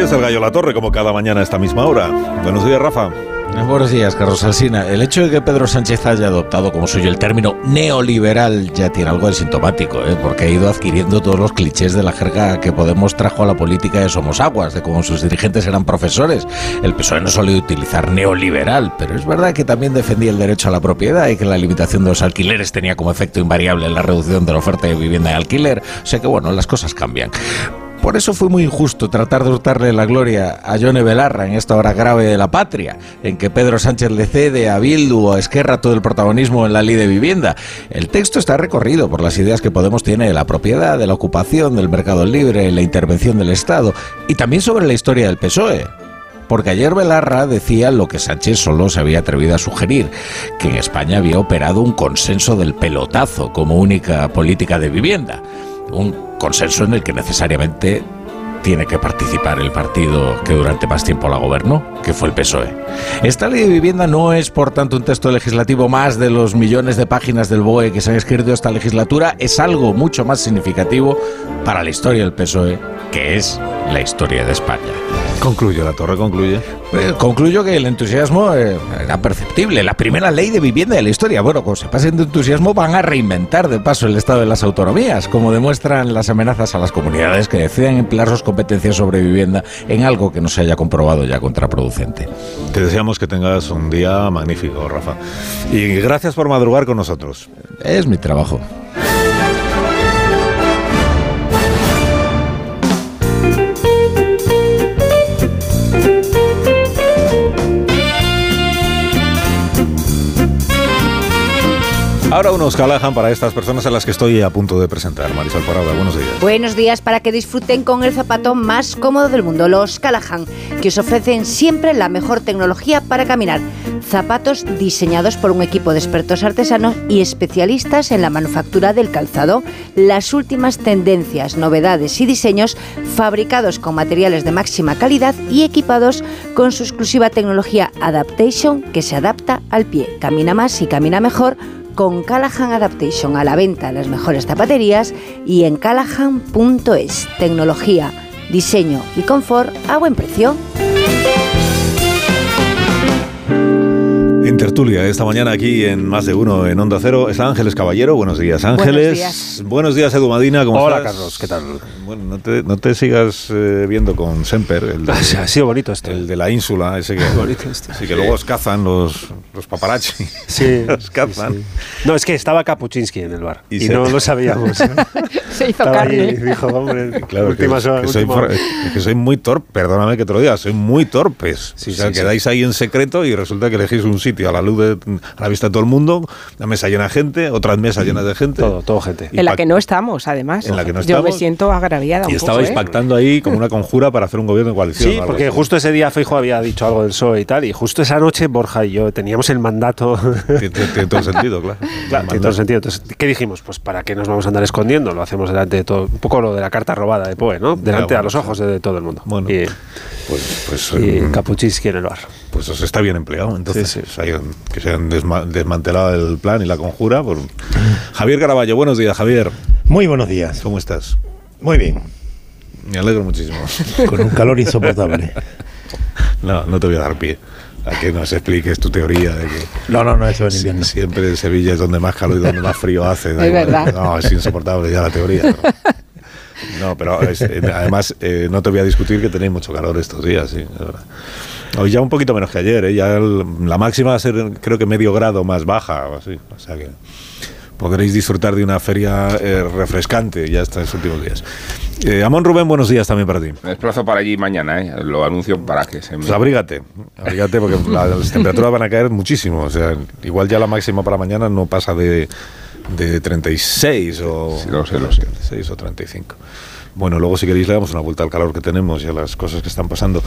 Aquí está el gallo La Torre, como cada mañana a esta misma hora. Buenos días, Rafa. Buenos días, Carlos Alsina. El hecho de que Pedro Sánchez haya adoptado como suyo el término neoliberal ya tiene algo de sintomático, ¿eh? porque ha ido adquiriendo todos los clichés de la jerga que Podemos trajo a la política de Somos Aguas, de cómo sus dirigentes eran profesores. El PSOE no solía utilizar neoliberal, pero es verdad que también defendía el derecho a la propiedad y que la limitación de los alquileres tenía como efecto invariable la reducción de la oferta de vivienda y alquiler. O sea que, bueno, las cosas cambian. Por eso fue muy injusto tratar de hurtarle la gloria a Yone Belarra en esta hora grave de la patria, en que Pedro Sánchez le cede a Bildu o a Esquerra todo el protagonismo en la ley de vivienda. El texto está recorrido por las ideas que Podemos tiene de la propiedad, de la ocupación, del mercado libre, la intervención del Estado y también sobre la historia del PSOE. Porque ayer Belarra decía lo que Sánchez solo se había atrevido a sugerir, que en España había operado un consenso del pelotazo como única política de vivienda. Un consenso en el que necesariamente tiene que participar el partido que durante más tiempo la gobernó, que fue el PSOE. Esta ley de vivienda no es, por tanto, un texto legislativo más de los millones de páginas del BOE que se han escrito esta legislatura, es algo mucho más significativo para la historia del PSOE, que es la historia de España. Concluye, la torre concluye. Eh, concluyo que el entusiasmo eh, era perceptible. La primera ley de vivienda de la historia. Bueno, cuando se pasen de entusiasmo van a reinventar de paso el estado de las autonomías, como demuestran las amenazas a las comunidades que deciden emplear sus competencias sobre vivienda en algo que no se haya comprobado ya contraproducente. Te deseamos que tengas un día magnífico, Rafa. Y gracias por madrugar con nosotros. Es mi trabajo. Ahora unos Callahan para estas personas a las que estoy a punto de presentar. Marisol Parada, buenos días. Buenos días para que disfruten con el zapato más cómodo del mundo, los Callahan, que os ofrecen siempre la mejor tecnología para caminar. Zapatos diseñados por un equipo de expertos artesanos y especialistas en la manufactura del calzado. Las últimas tendencias, novedades y diseños fabricados con materiales de máxima calidad y equipados con su exclusiva tecnología Adaptation que se adapta al pie. Camina más y camina mejor con Callahan Adaptation a la venta en las mejores zapaterías y en callahan.es. Tecnología, diseño y confort a buen precio. En tertulia, esta mañana aquí en Más de Uno en Onda Cero, está Ángeles Caballero. Buenos días, Ángeles. Buenos días, Edu Madina. ¿cómo Hola, estás? Carlos, ¿qué tal? Bueno, no te, no te sigas eh, viendo con Semper, el de, Ha sido bonito este. el de la ínsula, ese que, bonito este. sí, que luego os cazan los, los paparazzi. Sí, os cazan. sí. No, es que estaba Kapuczynski en el bar Y y, se- no lo sabíamos. Se hizo estaba allí y carne. dijo, hombre, Claro, que, últimas horas, que soy, hora. que soy muy torpe, perdóname que te lo diga, soy muy torpes. Sí, o sea, sí, sí. quedáis ahí en secreto y resulta que elegís un sitio a la luz de, a la vista de todo el mundo, una mesa llena de gente, otras mesas llenas de gente. Todo, todo gente. Y En la que no estamos, además. En la que no Yo me estamos. siento agraviada un Y poco, estabais ¿eh? pactando ahí como una conjura para hacer un gobierno de coalición. Sí, porque así. justo ese día Feijo había dicho algo del PSOE y tal, y justo esa noche Borja y yo teníamos el mandato. Tiene, todo sentido, claro. Claro, tiene todo sentido. Entonces, ¿qué dijimos? Pues para qué nos vamos a andar escondiendo, lo hacemos delante de todo, un poco lo de la carta robada de Poe, ¿no? Delante bueno, a los ojos de, todo el mundo. Bueno, y, Pues, pues, y Kapuczynski en el bar. Pues os está bien empleado. Entonces, Sí, sí. que se han desma- desmantelado el plan y la conjura. por- Javier Caraballo, buenos días, Javier. Muy buenos días. ¿Cómo estás? Muy bien. Me alegro muchísimo. Con un calor insoportable. No, no te voy a dar pie a que nos expliques tu teoría de que No, no, no, eso es invierno. siempre en Sevilla es donde más calor y donde más frío hace. Es verdad. No, es insoportable ya la teoría. No, No, pero es- eh, además eh, no te voy a discutir que tenéis mucho calor estos días, sí, es verdad. Hoy ya un poquito menos que ayer, ¿eh? ya el- la máxima va a ser creo que medio grado más baja o así, o sea que podréis disfrutar de una feria eh, refrescante ya estos últimos días. Eh, Amón Rubén, buenos días también para ti. Me desplazo para allí mañana, ¿eh? lo anuncio para que se me... Pues abrígate, abrígate porque la- las temperaturas van a caer muchísimo. O sea, igual ya la máxima para mañana no pasa de, de 36 o Sí, lo sé, lo sé. 36 o 35. Bueno, luego si queréis le damos una vuelta al calor que tenemos y a las cosas que están pasando.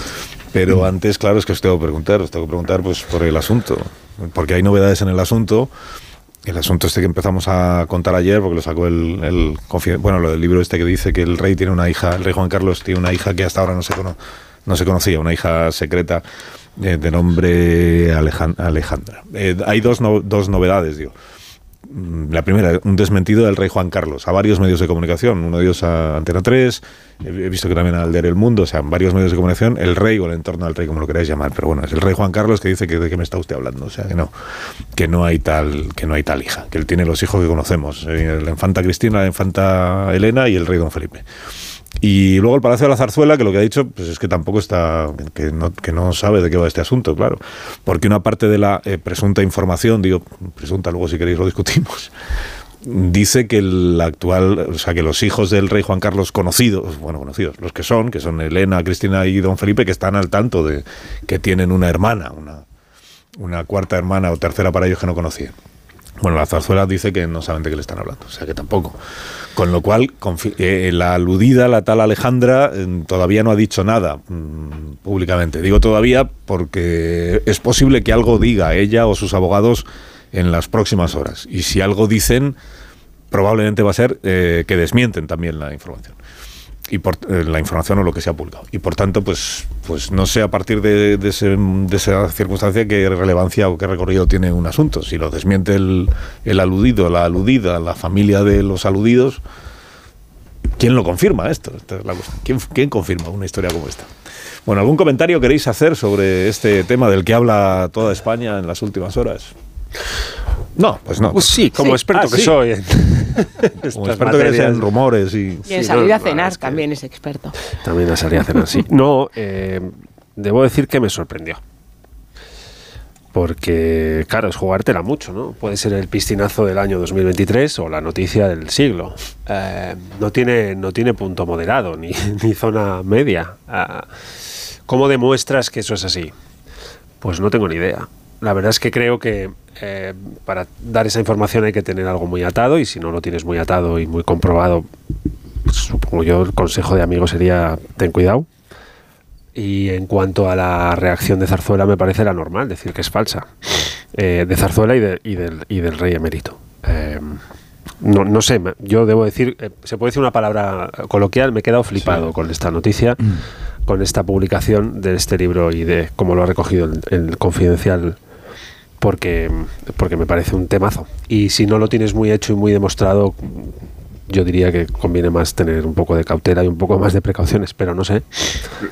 Pero antes, claro, es que os tengo que preguntar, os tengo que preguntar pues por el asunto, porque hay novedades en el asunto. El asunto este que empezamos a contar ayer, porque lo sacó el, bueno, lo del libro este que dice que el rey tiene una hija, el rey Juan Carlos tiene una hija que hasta ahora no se, cono- no se conocía, una hija secreta eh, de nombre Alejan- Alejandra. Eh, hay dos, no- dos novedades, digo. La primera, un desmentido del rey Juan Carlos a varios medios de comunicación, uno de ellos a Antena 3, he visto que también al Diario El Mundo, o sea, en varios medios de comunicación, el rey o el entorno del rey, como lo queráis llamar, pero bueno, es el rey Juan Carlos que dice que de qué me está usted hablando, o sea, que no, que no hay tal, que no hay tal hija, que él tiene los hijos que conocemos, eh, la infanta Cristina, la infanta Elena y el rey Don Felipe. Y luego el Palacio de la Zarzuela, que lo que ha dicho pues es que tampoco está, que no, que no sabe de qué va este asunto, claro. Porque una parte de la eh, presunta información, digo, presunta, luego si queréis lo discutimos, dice que el actual, o sea, que los hijos del rey Juan Carlos conocidos, bueno, conocidos, los que son, que son Elena, Cristina y Don Felipe, que están al tanto de que tienen una hermana, una, una cuarta hermana o tercera para ellos que no conocían. Bueno, la zarzuela dice que no saben de qué le están hablando, o sea que tampoco. Con lo cual, confi- eh, la aludida, la tal Alejandra, eh, todavía no ha dicho nada mm, públicamente. Digo todavía porque es posible que algo diga ella o sus abogados en las próximas horas. Y si algo dicen, probablemente va a ser eh, que desmienten también la información y por eh, la información o lo que se ha publicado. Y por tanto, pues, pues no sé a partir de, de ese- de esa circunstancia qué relevancia o qué recorrido tiene un asunto. Si lo desmiente el, el aludido, la aludida, la familia de los aludidos, ¿quién lo confirma esto? ¿Quién, quién confirma una historia como esta? Bueno, ¿algún comentario queréis hacer sobre este tema del que habla toda España en las últimas horas? No, pues no. Pues sí, como Sí. experto Ah, que sí. soy. en Como experto que eres materias. en rumores y... Y en Sí, salir no, a cenar es que- también es experto. También a salir a cenar, sí. No, eh, debo decir que me sorprendió. Porque, claro, es jugártela mucho, ¿no? Puede ser el piscinazo del año 2023 o la noticia del siglo. Eh, no, tiene, no tiene punto moderado ni, ni zona media. Ah, ¿Cómo demuestras que eso es así? Pues no tengo ni idea. La verdad es que creo que eh, para dar esa información hay que tener algo muy atado y si no lo tienes muy atado y muy comprobado, supongo yo el consejo de amigo sería ten cuidado. Y en cuanto a la reacción de Zarzuela, me parece la normal decir que es falsa. Eh, de Zarzuela y, de- y del, y del rey emérito. Eh, no, no sé, yo debo decir, eh, se puede decir una palabra coloquial, me he quedado flipado con esta noticia, con esta publicación de este libro y de cómo lo ha recogido el, el confidencial, porque, porque me parece un temazo. Y si no lo tienes muy hecho y muy demostrado, yo diría que conviene más tener un poco de cautela y un poco más de precauciones, pero no sé.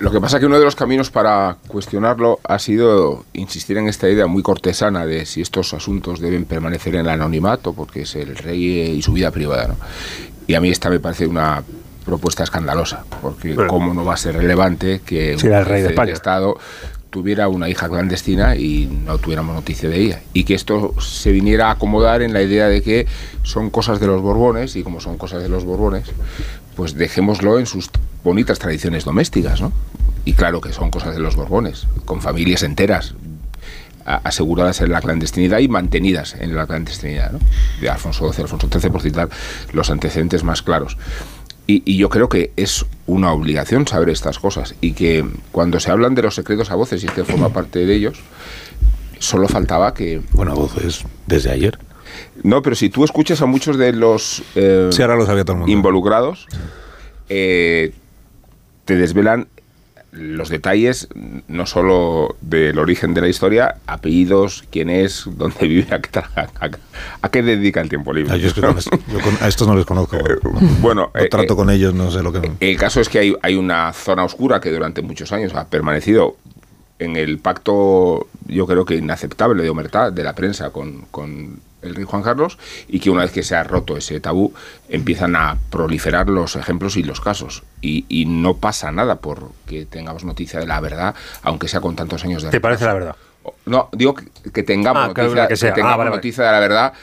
Lo que pasa es que uno de los caminos para cuestionarlo ha sido insistir en esta idea muy cortesana de si estos asuntos deben permanecer en el anonimato, porque es el rey y su vida privada. ¿no? Y a mí esta me parece una propuesta escandalosa, porque Bueno. cómo no va a ser relevante que Si el rey de España. Estado tuviera una hija clandestina y no tuviéramos noticia de ella. Y que esto se viniera a acomodar en la idea de que son cosas de los Borbones, y como son cosas de los Borbones, pues dejémoslo en sus bonitas tradiciones domésticas, ¿no? Y claro que son cosas de los Borbones, con familias enteras aseguradas en la clandestinidad y mantenidas en la clandestinidad, ¿no? De Alfonso XII, Alfonso XIII, por citar los antecedentes más claros. Y, y yo creo que es una obligación saber estas cosas y que cuando se hablan de los secretos a voces, y este forma parte de ellos, solo faltaba que... Bueno, voces desde ayer. No, pero si tú escuchas a muchos de los eh, Sí, ahora lo sabía todo el mundo. involucrados, eh, te desvelan los detalles no solo del origen de la historia, apellidos, quién es, dónde vive, a qué, a, a qué dedica el tiempo libre. Ah, yo es que no les- yo con- a estos no les conozco. Bueno, No eh, trato eh, con ellos, no sé lo que... El caso es que hay, hay una zona oscura que durante muchos años ha permanecido en el pacto, yo creo que inaceptable de omertad de la prensa con, con el rey Juan Carlos y que una vez que se ha roto ese tabú empiezan a proliferar los ejemplos y los casos. Y, y no pasa nada porque tengamos noticia de la verdad, aunque sea con tantos años de ¿Te parece la verdad? No, digo que, que tengamos, Ah, claro, noticia, que que tengamos Ah, vale, noticia de la verdad,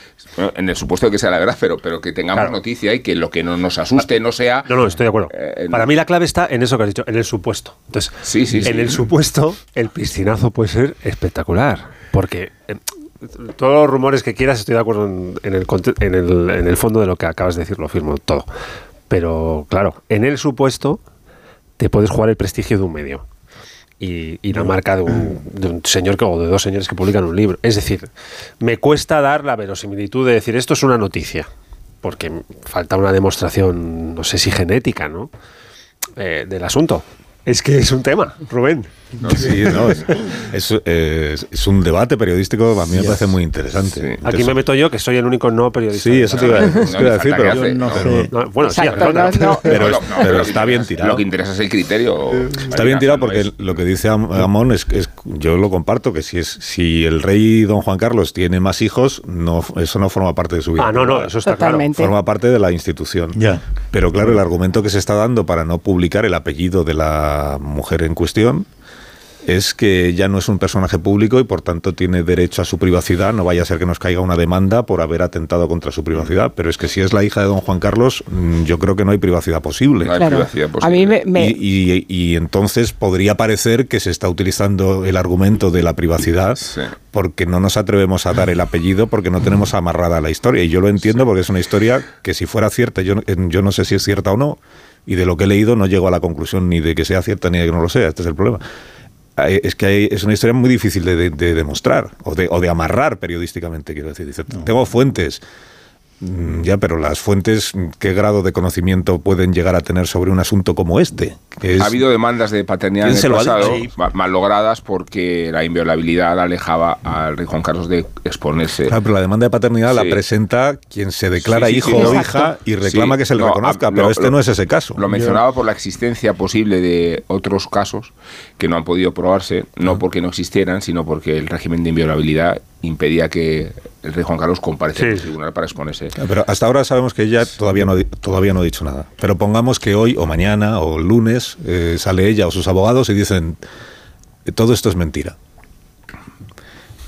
en el supuesto de que sea la verdad, pero, pero que tengamos Claro. noticia y que lo que no nos asuste no sea... No, no, estoy de acuerdo. Eh, Para mí la clave está en eso que has dicho, en el supuesto. Entonces, Sí, sí, en sí. el supuesto, el piscinazo puede ser espectacular. Porque eh, todos los rumores que quieras, estoy de acuerdo en, en el, en, el, en el fondo de lo que acabas de decir, lo firmo todo. Pero claro, en el supuesto te puedes jugar el prestigio de un medio. Y, la marca de un, señor o de dos señores que publican un libro. Es decir, me cuesta dar la verosimilitud de decir esto es una noticia, porque falta una demostración, no sé si genética, ¿no? Eh, del asunto. Es que es un tema, Rubén. Sí, no, es, es- es- es un debate periodístico, a mí me parece muy interesante. Sí. Aquí me meto yo, que soy el único no periodista. Sí, eso te iba a, decir, pero, no No. No, bueno, sí, no, no. pero, No, no, está bien tirado. Lo que interesa es el criterio. Está bien tirado porque lo que dice Am- Amón es, es- yo lo comparto, que si es si el rey don Juan Carlos tiene más hijos, no eso no forma parte de su vida. Ah, no, no, eso está Totalmente. Forma parte de la institución. Ya. Pero claro, el argumento que se está dando para no publicar el apellido de la mujer en cuestión es que ya no es un personaje público y por tanto tiene derecho a su privacidad. No vaya a ser que nos caiga una demanda por haber atentado contra su privacidad. Pero es que si es la hija de don Juan Carlos, mm, yo creo que no hay privacidad posible. No hay Claro. privacidad A mí posible. me, me- Y, y- y entonces podría parecer que se está utilizando el argumento de la privacidad Sí. porque no nos atrevemos a dar el apellido porque no tenemos amarrada la historia. Y yo lo entiendo porque es una historia que si fuera cierta, yo, no- yo no sé si es cierta o no. Y de lo que he leído no llego a la conclusión ni de que sea cierta ni de que no lo sea. Este es el problema. Es que hay- es una historia muy difícil de, de- de demostrar o de, o de amarrar periodísticamente, quiero decir. Dice, tengo fuentes. Mm, Ya, pero las fuentes, ¿qué grado de conocimiento pueden llegar a tener sobre un asunto como este? Es- Ha habido demandas de paternidad mal logradas porque la inviolabilidad alejaba al rey Juan Carlos de exponerse. Claro, pero la demanda de paternidad la presenta quien se declara Sí, hijo o hija y reclama que se le no, reconozca, ah, pero lo- este no es ese caso. Lo mencionaba por la existencia posible de otros casos que no han podido probarse, no porque no existieran, sino porque el régimen de inviolabilidad impedía que el rey Juan Carlos compareciera en Sí. el tribunal para exponerse. Pero hasta ahora sabemos que ella todavía no, todavía no ha dicho nada. Pero pongamos que hoy o mañana o lunes eh, sale ella o sus abogados y dicen "Eh, todo esto es mentira.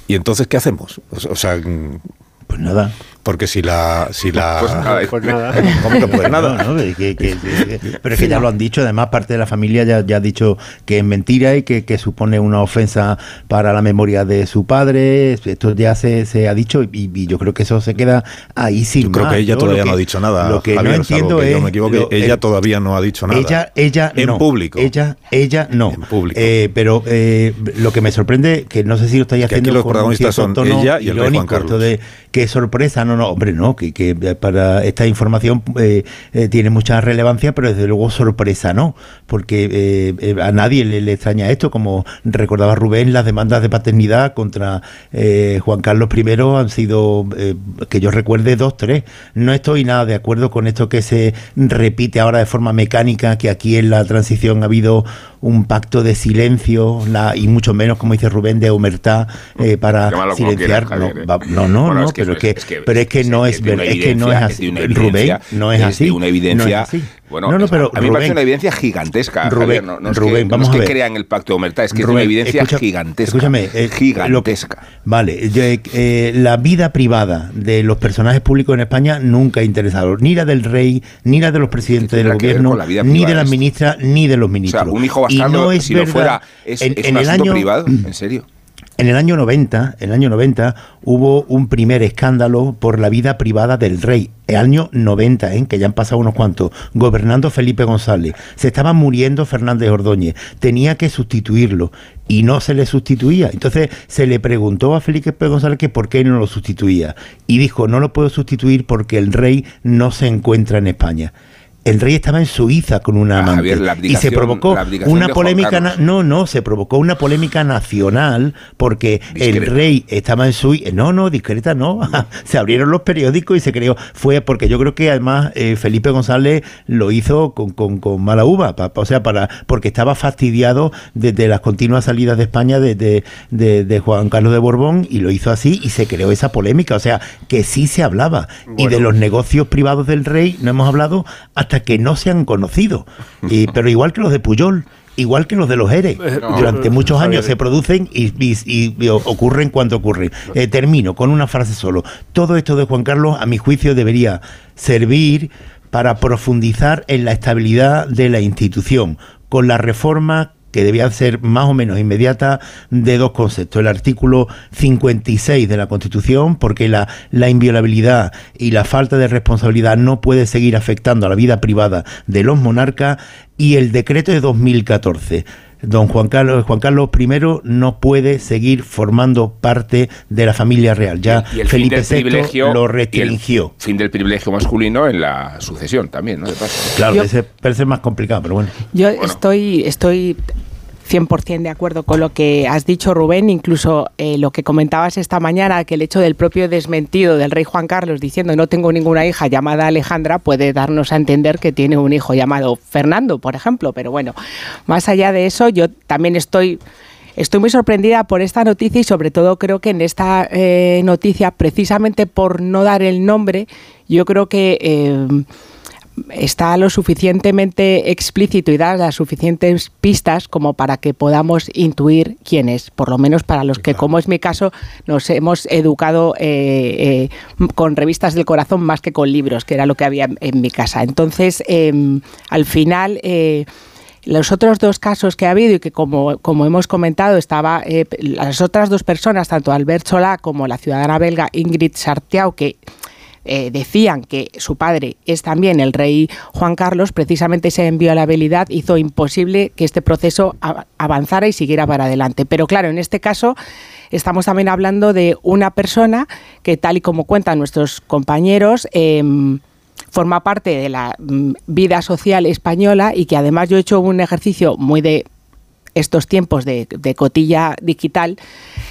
¿Y entonces qué hacemos? O sea, o sea, mm, Pues nada. Porque si la... Si la Pues nada, Pues nada. ¿Cómo que pues nada? No, no, que- que- que- que- pero es que ya lo han dicho, además parte de la familia ya, ya ha dicho que es mentira y que, que supone una ofensa para la memoria de su padre, esto ya se, se ha dicho y, y yo creo que eso se queda ahí sin Yo creo más, que ella ¿no? todavía no ha dicho nada. Lo que Javier, no entiendo que es... yo me equivoque, lo- ella el- todavía no ha dicho nada. Ella, ella en no. público. Ella, ella no. En público. Eh, pero eh, lo que me sorprende, que no sé si lo estáis Que aquí haciendo los protagonistas son tono ella y el rey Juan Carlos. de qué sorpresa, no, no, hombre, no, que, que para esta información eh, eh, tiene mucha relevancia, pero desde luego sorpresa no, porque eh, eh, a nadie le, le extraña esto, como recordaba Rubén, las demandas de paternidad contra eh, Juan Carlos I han sido, eh, que yo recuerde, dos, tres. No estoy nada de acuerdo con esto que se repite ahora de forma mecánica, que aquí en la transición ha habido un pacto de silencio la, y mucho menos, como dice Rubén, de humertad eh, para silenciar. quieras, no, ¿eh? va- no, no, Bueno, no, es que pero es- que, es que- pero es que no es es, de ver- una es que no es así. Rubén, no es así. una no evidencia. Bueno, no, no, pero a mí me parece una evidencia gigantesca. Rubén, Javier, no, no es Rubén, que, no vamos es a ver. crea en el pacto de omertad, es que es una evidencia escucha- gigantesca. Escúchame, eh, lo gigantesca. vale, yo, eh, eh, la vida privada de los personajes públicos en España nunca ha interesado, ni la del rey, ni la de los presidentes ¿Qué del gobierno, ni de las ministras, ni de los o ministros. sea, un hijo bastardo, no es si lo verdad, fuera, es, en, es un asunto año, privado, en serio. En el año 90, en el año 90 hubo un primer escándalo por la vida privada del rey. El año 90, ¿eh? que ya han pasado unos cuantos, gobernando Felipe González. Se estaba muriendo Fernández Ordóñez. Tenía que sustituirlo y no se le sustituía. Entonces se le preguntó a Felipe González que por qué no lo sustituía. Y dijo, no lo puedo sustituir porque el rey no se encuentra en España. El rey estaba en Suiza con una Ah, amante Javier, la y se provocó una de polémica no no se provocó una polémica nacional porque el rey estaba en Suiza no no discreta no se abrieron los periódicos y se creó fue porque yo creo que además eh, Felipe González lo hizo con, con- con mala uva pa- o sea para porque estaba fastidiado desde las continuas salidas de España de, de- de- de Juan Carlos de Borbón y lo hizo así y se creó esa polémica o sea que sí se hablaba. Y de los negocios privados del rey no hemos hablado hasta que no se han conocido Y- pero igual que los de Puyol igual que los de los ERE No. durante muchos años se producen y, y- y- y ocurren cuando ocurren. Eh, termino con una frase solo. Todo esto de Juan Carlos, a mi juicio, debería servir para profundizar en la estabilidad de la institución, con la reforma que debía ser más o menos inmediata de dos conceptos. El artículo 56 de la Constitución, porque la, la inviolabilidad y la falta de responsabilidad no puede seguir afectando a la vida privada de los monarcas, y el decreto de 2014 don Juan Carlos, Juan Carlos I no puede seguir formando parte de la familia real. Ya Y el fin Felipe del VI lo y el restringió. fin del privilegio masculino en la sucesión también, ¿no? De paso. Claro, Yo- ese parece más complicado, pero bueno. Yo Bueno. estoy, estoy 100% de acuerdo con lo que has dicho, Rubén, incluso eh, lo que comentabas esta mañana, que el hecho del propio desmentido del rey Juan Carlos diciendo no tengo ninguna hija llamada Alejandra puede darnos a entender que tiene un hijo llamado Fernando, por ejemplo. Pero bueno, más allá de eso, yo también estoy... Estoy muy sorprendida por esta noticia y sobre todo creo que en esta eh, noticia, precisamente por no dar el nombre, yo creo que eh, está lo suficientemente explícito y da las suficientes pistas como para que podamos intuir quién es, por lo menos para los que, como es mi caso, nos hemos educado eh, eh, con revistas del corazón más que con libros, que era lo que había en, en mi casa. Entonces, em, al final... eh, los otros dos casos que ha habido y que como, como hemos comentado estaba eh, las otras dos personas, tanto Albert Solá como la ciudadana belga Ingrid Sartiau, que eh, decían que su padre es también el rey Juan Carlos, precisamente esa inviolabilidad hizo imposible que este proceso avanzara y siguiera para adelante. Pero claro, en este caso estamos también hablando de una persona que, tal y como cuentan nuestros compañeros, em, forma parte de la mm, vida social española y que además yo he hecho un ejercicio muy de estos tiempos de, cotilla digital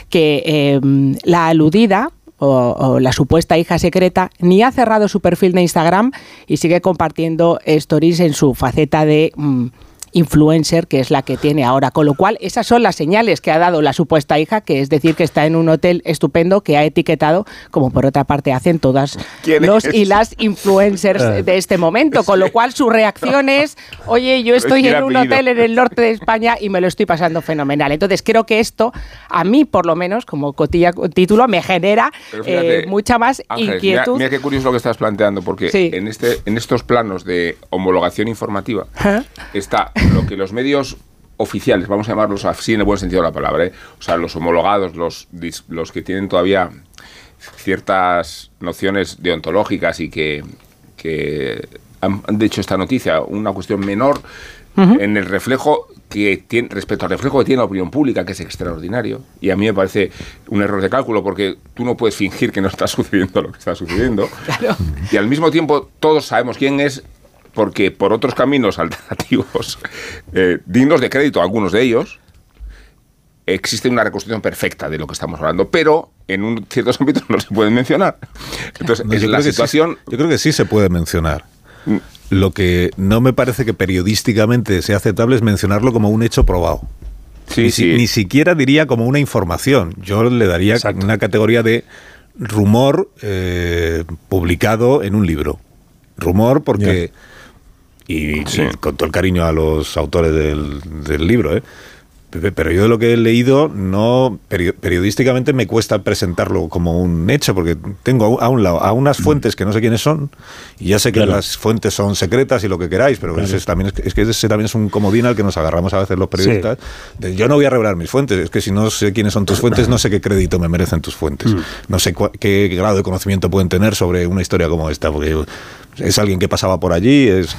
que eh, la aludida o, la supuesta hija secreta ni ha cerrado su perfil de Instagram y sigue compartiendo stories en su faceta de mm, influencer que es la que tiene ahora. Con lo cual, esas son las señales que ha dado la supuesta hija, que es decir, que está en un hotel estupendo que ha etiquetado, como por otra parte hacen todas ¿Quién los es? y las influencers de este momento. Con lo cual, su reacción es, oye, yo estoy en un hotel en el norte de España y me lo estoy pasando fenomenal. Entonces, creo que esto, a mí por lo menos, como cotilla título, me genera fíjate, eh, mucha más inquietud. Mira, mira qué curioso lo que estás planteando, porque Sí. en, este, en estos planos de homologación informativa está lo que los medios oficiales, vamos a llamarlos así en el buen sentido de la palabra, ¿eh? o sea, los homologados, los, los que tienen todavía ciertas nociones deontológicas y que, que han, han hecho esta noticia una cuestión menor en el reflejo que tiene respecto al reflejo que tiene la opinión pública, que es extraordinario. Y a mí me parece un error de cálculo porque tú no puedes fingir que no está sucediendo lo que está sucediendo. Y al mismo tiempo todos sabemos quién es porque por otros caminos alternativos, eh, dignos de crédito algunos de ellos, existe una reconstrucción perfecta de lo que estamos hablando, pero en un, ciertos ámbitos no se pueden mencionar. Entonces, No, es la sí- situación... yo creo que sí se puede mencionar. Lo que no me parece que periodísticamente sea aceptable es mencionarlo como un hecho probado. Sí, ni, sí. ni siquiera diría como una información. Yo le daría Exacto. una categoría de rumor eh, publicado en un libro. Rumor porque... Y, Sí. y con todo el cariño a los autores del, del libro, ¿eh? Pero yo de lo que he leído, no peri- periodísticamente me cuesta presentarlo como un hecho, porque tengo a un lado a unas fuentes que no sé quiénes son, y ya sé que Claro. las fuentes son secretas y lo que queráis, pero ese es, también, es, que- es que ese también es un comodín al que nos agarramos a veces los periodistas. de, yo no voy a revelar mis fuentes, es que si no sé quiénes son tus fuentes, no sé qué crédito me merecen tus fuentes. No sé cua- qué grado de conocimiento pueden tener sobre una historia como esta, porque es alguien que pasaba por allí, es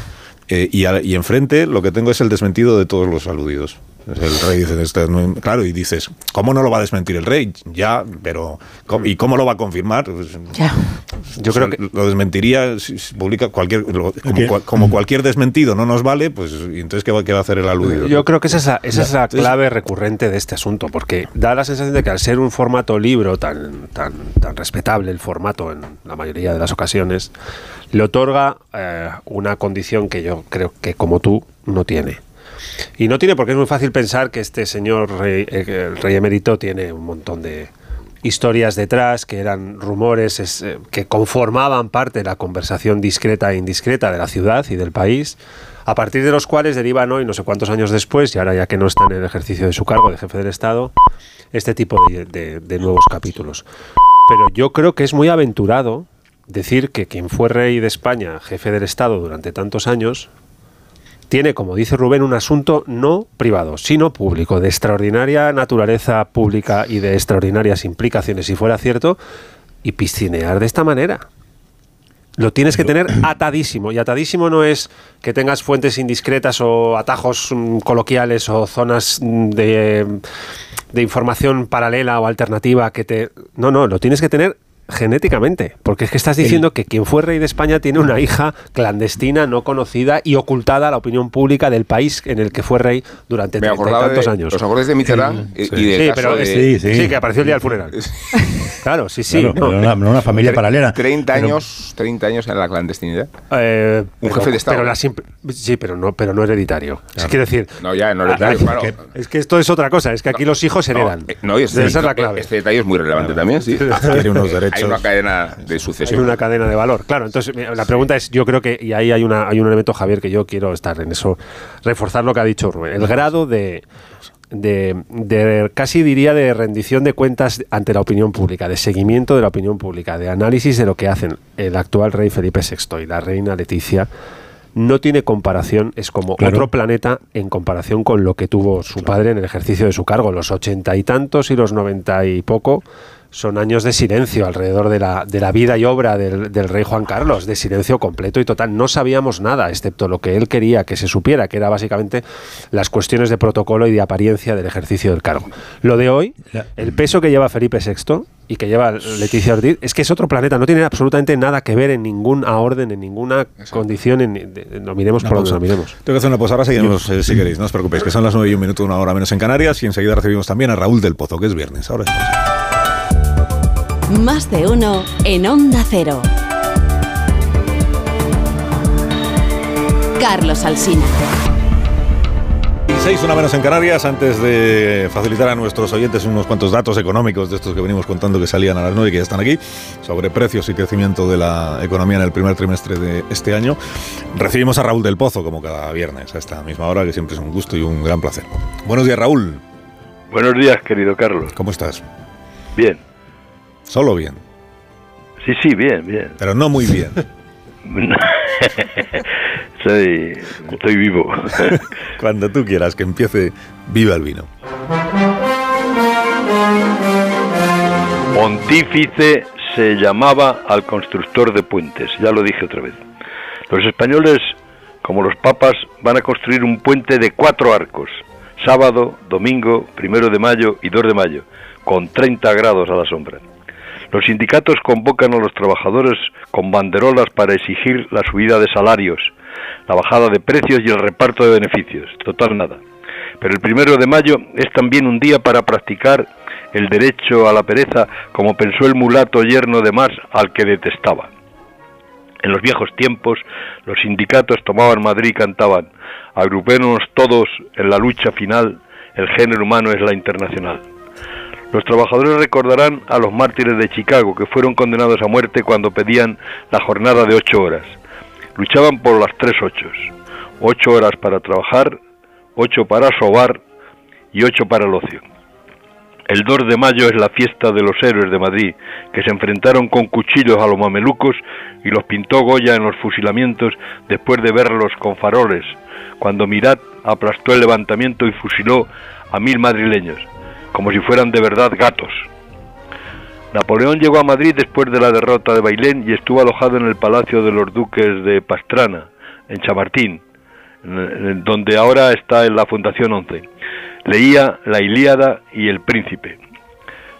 eh, y, y enfrente lo que tengo es el desmentido de todos los aludidos. El rey dice, "Este no- claro, y dices, ¿cómo no lo va a desmentir el rey? Ya, pero ¿cómo- ¿y cómo lo va a confirmar? Pues, Ya. yo creo que lo desmentiría si, publica cualquier lo- como, cualquier desmentido no nos vale, pues entonces qué va, qué va a hacer el aludido. Yo creo que esa es la, esa es la Entonces- clave recurrente de este asunto, porque da la sensación de que al ser un formato libro tan, tan, tan respetable, el formato en la mayoría de las ocasiones, le otorga eh, una condición que yo creo que como tú no tiene. Y no tiene porque es muy fácil pensar que este señor rey, eh, el rey emérito tiene un montón de historias detrás que eran rumores es, eh, que conformaban parte de la conversación discreta e indiscreta de la ciudad y del país, a partir de los cuales derivan hoy, no sé cuántos años después, y ahora ya que no está en el ejercicio de su cargo de jefe del Estado, este tipo de, de- de nuevos capítulos. Pero yo creo que es muy aventurado decir que quien fue rey de España, jefe del Estado durante tantos años, tiene, como dice Rubén, un asunto no privado, sino público, de extraordinaria naturaleza pública y de extraordinarias implicaciones, si fuera cierto, y piscinear de esta manera. lo tienes que tener atadísimo. Y atadísimo no es que tengas fuentes indiscretas o atajos mm, coloquiales o zonas mm, de, de información paralela o alternativa que te... No, no, lo tienes que tener genéticamente, porque es que estás diciendo que quien fue rey de España tiene una hija clandestina, no conocida y ocultada a la opinión pública del país en el que fue rey durante tantos de, años. ¿Os acordáis de Mitterrand? Y- Y del Sí, caso pero de- Sí, sí, sí. que apareció el día del funeral. Claro, sí, sí. Claro, no. pero una, una familia paralela. 30 Pero- años, 30 años en la clandestinidad. Eh, Un pero- jefe de Estado. pero la simple- sí, pero no, pero no hereditario. Es quiero decir, No, ya, no le Ah, claro. es que esto es otra cosa, es que aquí los hijos No, heredan. eh, no, y este, Esa es la clave. este detalle es muy relevante también, sí. Adquiere unos Hay una cadena de Hay sucesión. una cadena de valor. Claro, entonces la pregunta es, yo creo que, y ahí hay, una, hay un elemento, Javier, que yo quiero estar en eso, reforzar lo que ha dicho Rubén. El grado de, de, de casi diría de rendición de cuentas ante la opinión pública, de seguimiento de la opinión pública, de análisis de lo que hacen el actual rey Felipe VI y la reina Leticia, no tiene comparación, es como Claro. otro planeta en comparación con lo que tuvo su padre en el ejercicio de su cargo. Los ochenta y tantos y los noventa y poco son años de silencio alrededor de la, de la vida y obra del, del rey Juan Carlos, de silencio completo y total. No sabíamos nada, excepto lo que él quería que se supiera, que era básicamente las cuestiones de protocolo y de apariencia del ejercicio del cargo. Lo de hoy, el peso que lleva Felipe VI y que lleva Leticia Ortiz, es que es otro planeta, no tiene absolutamente nada que ver en ninguna orden, en ninguna condición, en, de- de- lo miremos Una por donde lo miremos. Tengo que hacer una pausa ahora, seguimos eh, si queréis, no os preocupéis, que son las 9 y un minuto, una hora menos en Canarias, y enseguida recibimos también a Raúl del Pozo, que es viernes. Ahora es pausa. Más de uno en Onda Cero. Carlos Alsina. 16, una menos en Canarias, antes de facilitar a nuestros oyentes unos cuantos datos económicos de estos que venimos contando que salían a las 9 y que ya están aquí, sobre precios y crecimiento de la economía en el primer trimestre de este año, recibimos a Raúl del Pozo, como cada viernes, a esta misma hora, que siempre es un gusto y un gran placer. Buenos días, Raúl. Buenos días, querido Carlos. ¿Cómo estás? Bien. Solo bien, Sí, sí, bien, bien. pero no muy bien. Soy, estoy vivo. Cuando tú quieras que empiece, viva el vino. Pontífice se llamaba al constructor de puentes, ya lo dije otra vez. Los españoles, como los papas, van a construir un puente de cuatro arcos, sábado, domingo, primero de mayo y 2 de mayo, con 30 grados a la sombra. Los sindicatos convocan a los trabajadores con banderolas para exigir la subida de salarios, la bajada de precios y el reparto de beneficios. Total nada. Pero el primero de mayo es también un día para practicar el derecho a la pereza, como pensó el mulato yerno de Marx al que detestaba. En los viejos tiempos, los sindicatos tomaban Madrid y cantaban: Agrupémonos todos en la lucha final, el género humano es la internacional. Los trabajadores recordarán a los mártires de Chicago que fueron condenados a muerte cuando pedían la jornada de ocho horas. Luchaban por las tres ochos. Ocho horas para trabajar, ocho para sobar y ocho para el ocio. El 2 de mayo es la fiesta de los héroes de Madrid, que se enfrentaron con cuchillos a los mamelucos y los pintó Goya en los fusilamientos después de verlos con faroles, cuando Mirat aplastó el levantamiento y fusiló a mil madrileños, como si fueran de verdad gatos. Napoleón llegó a Madrid después de la derrota de Bailén y estuvo alojado en el Palacio de los Duques de Pastrana, en Chamartín, donde ahora está en la Fundación 11. Leía la Ilíada y El Príncipe.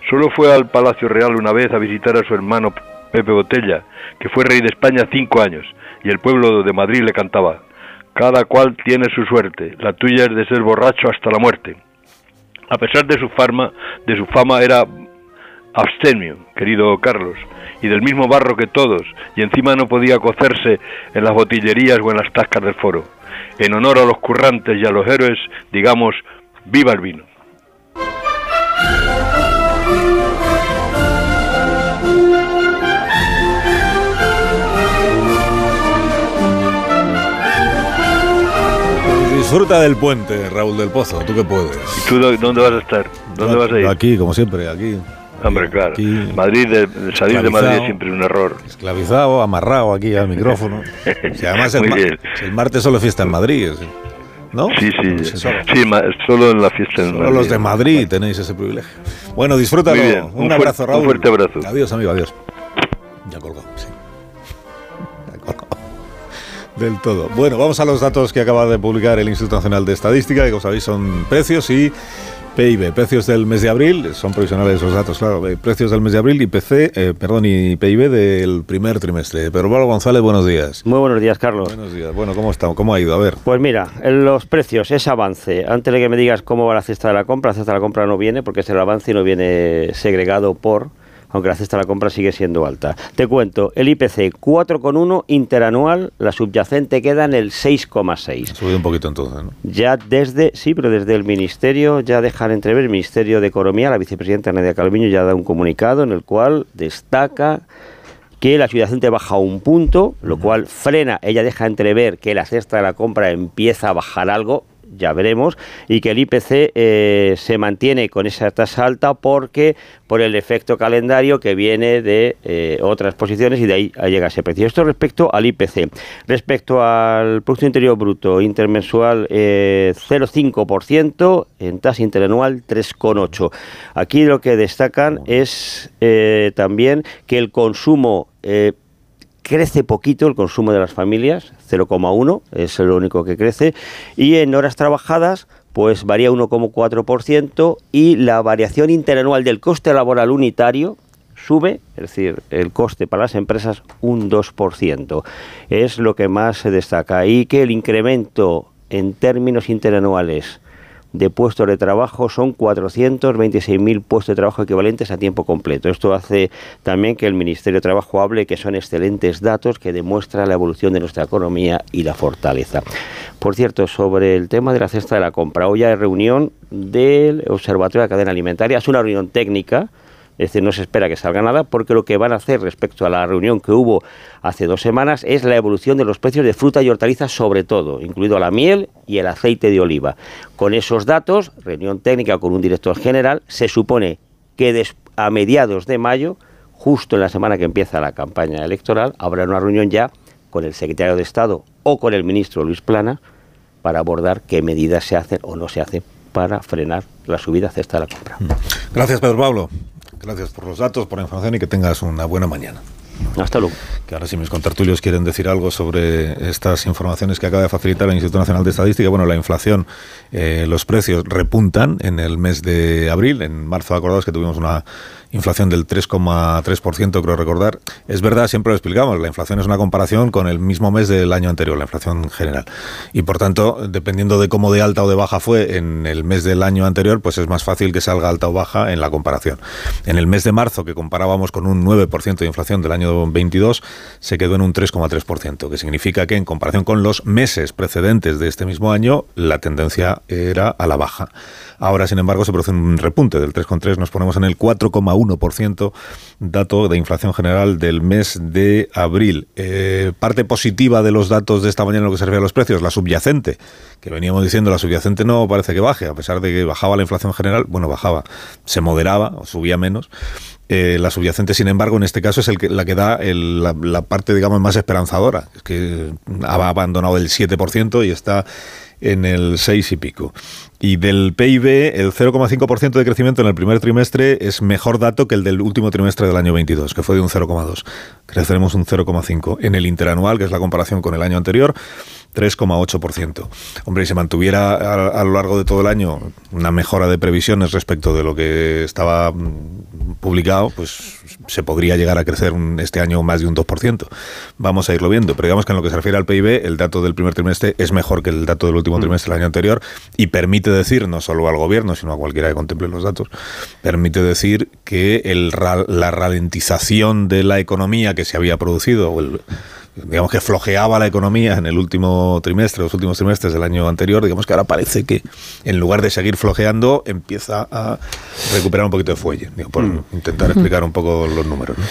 Solo fue al Palacio Real una vez a visitar a su hermano Pepe Botella, que fue rey de España cinco años, y el pueblo de Madrid le cantaba, Cada cual tiene su suerte, la tuya es de ser borracho hasta la muerte. A pesar de su fama, de su fama era abstemio, querido Carlos, y del mismo barro que todos, y encima no podía cocerse en las botillerías o en las tascas del foro. En honor a los currantes y a los héroes, digamos, viva el vino. Disfruta del puente, Raúl del Pozo, tú que puedes. ¿Y tú dó- dónde vas a estar? ¿Dónde vas a ir? Aquí, como siempre, aquí. Hombre, claro. Aquí, Madrid, de- de salir de Madrid es siempre un error. esclavizado, amarrado aquí al micrófono. Además el, ma- martes solo fiesta en Madrid, es- ¿no? Sí, sí, Pues sí, solo, solo en la fiesta en solo Madrid. los de Madrid tenéis ese privilegio. Bueno, disfrútalo. Muy bien, Un, un abrazo, un Raúl. fuerte abrazo. Adiós, amigo, adiós. Ya colgó, sí. Del todo. Bueno, vamos a los datos que acaba de publicar el Instituto Nacional de Estadística, que como sabéis son precios y PIB, precios del mes de abril, son provisionales los datos, claro, eh, precios del mes de abril y PC, eh, perdón, y PIB del primer trimestre. Pero Pablo González, buenos días. Muy buenos días, Carlos. Buenos días. Bueno, ¿cómo está? ¿Cómo ha ido? A ver. Pues mira, los precios, ese avance. Antes de que me digas cómo va la cesta de la compra, la cesta de la compra no viene porque es el avance y no viene segregado por aunque la cesta de la compra sigue siendo alta. Te cuento, el IPC 4,1 interanual, la subyacente queda en el 6,6. Ha subido un poquito entonces, ¿no? Ya desde, sí, pero desde el Ministerio, ya dejan entrever, el Ministerio de Economía, la vicepresidenta Nadia Calviño ya da un comunicado en el cual destaca que la subyacente baja un punto, lo cual frena, ella deja entrever que la cesta de la compra empieza a bajar algo, ya veremos, y que el IPC eh, se mantiene con esa tasa alta porque por el efecto calendario que viene de eh, otras posiciones y de ahí llega ese precio. Esto respecto al IPC. Respecto al Producto Interior Bruto intermensual, eh, 0,5%, en tasa interanual 3,8%. Aquí lo que destacan es eh, también que el consumo eh, crece poquito el consumo de las familias, 0,1 es lo único que crece, y en horas trabajadas pues varía 1,4% y la variación interanual del coste laboral unitario sube, es decir, el coste para las empresas un 2%. Es lo que más se destaca y que el incremento en términos interanuales de puestos de trabajo son 426.000 puestos de trabajo equivalentes a tiempo completo. Esto hace también que el Ministerio de Trabajo hable que son excelentes datos que demuestran la evolución de nuestra economía y la fortaleza. Por cierto, sobre el tema de la cesta de la compra, hoy hay reunión del Observatorio de la Cadena Alimentaria, es una reunión técnica, es decir, no se espera que salga nada porque lo que van a hacer respecto a la reunión que hubo hace dos semanas es la evolución de los precios de fruta y hortalizas sobre todo, incluido la miel y el aceite de oliva. Con esos datos, reunión técnica con un director general, se supone que a mediados de mayo, justo en la semana que empieza la campaña electoral, habrá una reunión ya con el secretario de Estado o con el ministro Luis Plana para abordar qué medidas se hacen o no se hacen para frenar la subida cesta de la compra. Gracias, Pedro Pablo. Gracias por los datos, por la información y que tengas una buena mañana. Hasta luego. Que ahora si mis contertulios quieren decir algo sobre estas informaciones que acaba de facilitar el Instituto Nacional de Estadística, bueno, la inflación, eh, los precios repuntan en el mes de abril. En marzo, acordados que tuvimos una inflación del 3,3%, creo recordar. Es verdad, siempre lo explicamos, la inflación es una comparación con el mismo mes del año anterior, la inflación general. Y por tanto, dependiendo de cómo de alta o de baja fue en el mes del año anterior, pues es más fácil que salga alta o baja en la comparación. En el mes de marzo, que comparábamos con un 9% de inflación del año 22, se quedó en un 3,3%, que significa que en comparación con los meses precedentes de este mismo año, la tendencia era a la baja. Ahora, sin embargo, se produce un repunte del 3,3, nos ponemos en el 4,1%, dato de inflación general del mes de abril. Eh, parte positiva de los datos de esta mañana en lo que se refiere a los precios, la subyacente, que veníamos diciendo, la subyacente no parece que baje, a pesar de que bajaba la inflación general, bueno, bajaba, se moderaba, o subía menos. Eh, la subyacente, sin embargo, en este caso es el que, la que da la, parte, digamos, más esperanzadora, es que ha abandonado el 7% y está en el 6 y pico. Y del PIB, el 0,5% de crecimiento en el primer trimestre es mejor dato que el del último trimestre del año 22, que fue de un 0,2. Creceremos un 0,5. En el interanual, que es la comparación con el año anterior, 3,8%. Hombre, si se mantuviera a, a, lo largo de todo el año una mejora de previsiones respecto de lo que estaba publicado, pues se podría llegar a crecer un, este año más de un 2%. Vamos a irlo viendo, pero digamos que en lo que se refiere al PIB, el dato del primer trimestre es mejor que el dato del último trimestre del año anterior y permite decir, no solo al gobierno, sino a cualquiera que contemple los datos, permite decir que el, la ralentización de la economía que se había producido, o el, digamos que flojeaba la economía en el último trimestre, los últimos trimestres del año anterior, digamos que ahora parece que en lugar de seguir flojeando empieza a recuperar un poquito de fuelle, digo, por mm. intentar explicar un poco los números. ¿no?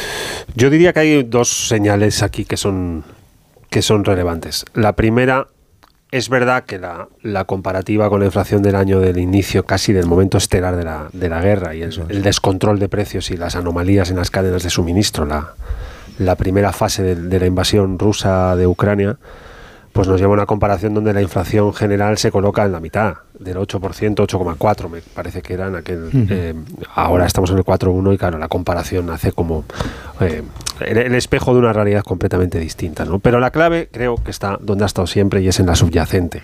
Yo diría que hay dos señales aquí que son, que son relevantes. La primera es verdad que la, la, comparativa con la inflación del año del inicio, casi del momento estelar de la, de la guerra y el, el, descontrol de precios y las anomalías en las cadenas de suministro, la, la primera fase de, de, la invasión rusa de Ucrania, pues nos lleva a una comparación donde la inflación general se coloca en la mitad, del 8%, 8,4 me parece que era en aquel... eh, ahora estamos en el 4,1 y claro, la comparación hace como eh, el, el espejo de una realidad completamente distinta, ¿no? Pero la clave creo que está donde ha estado siempre y es en la subyacente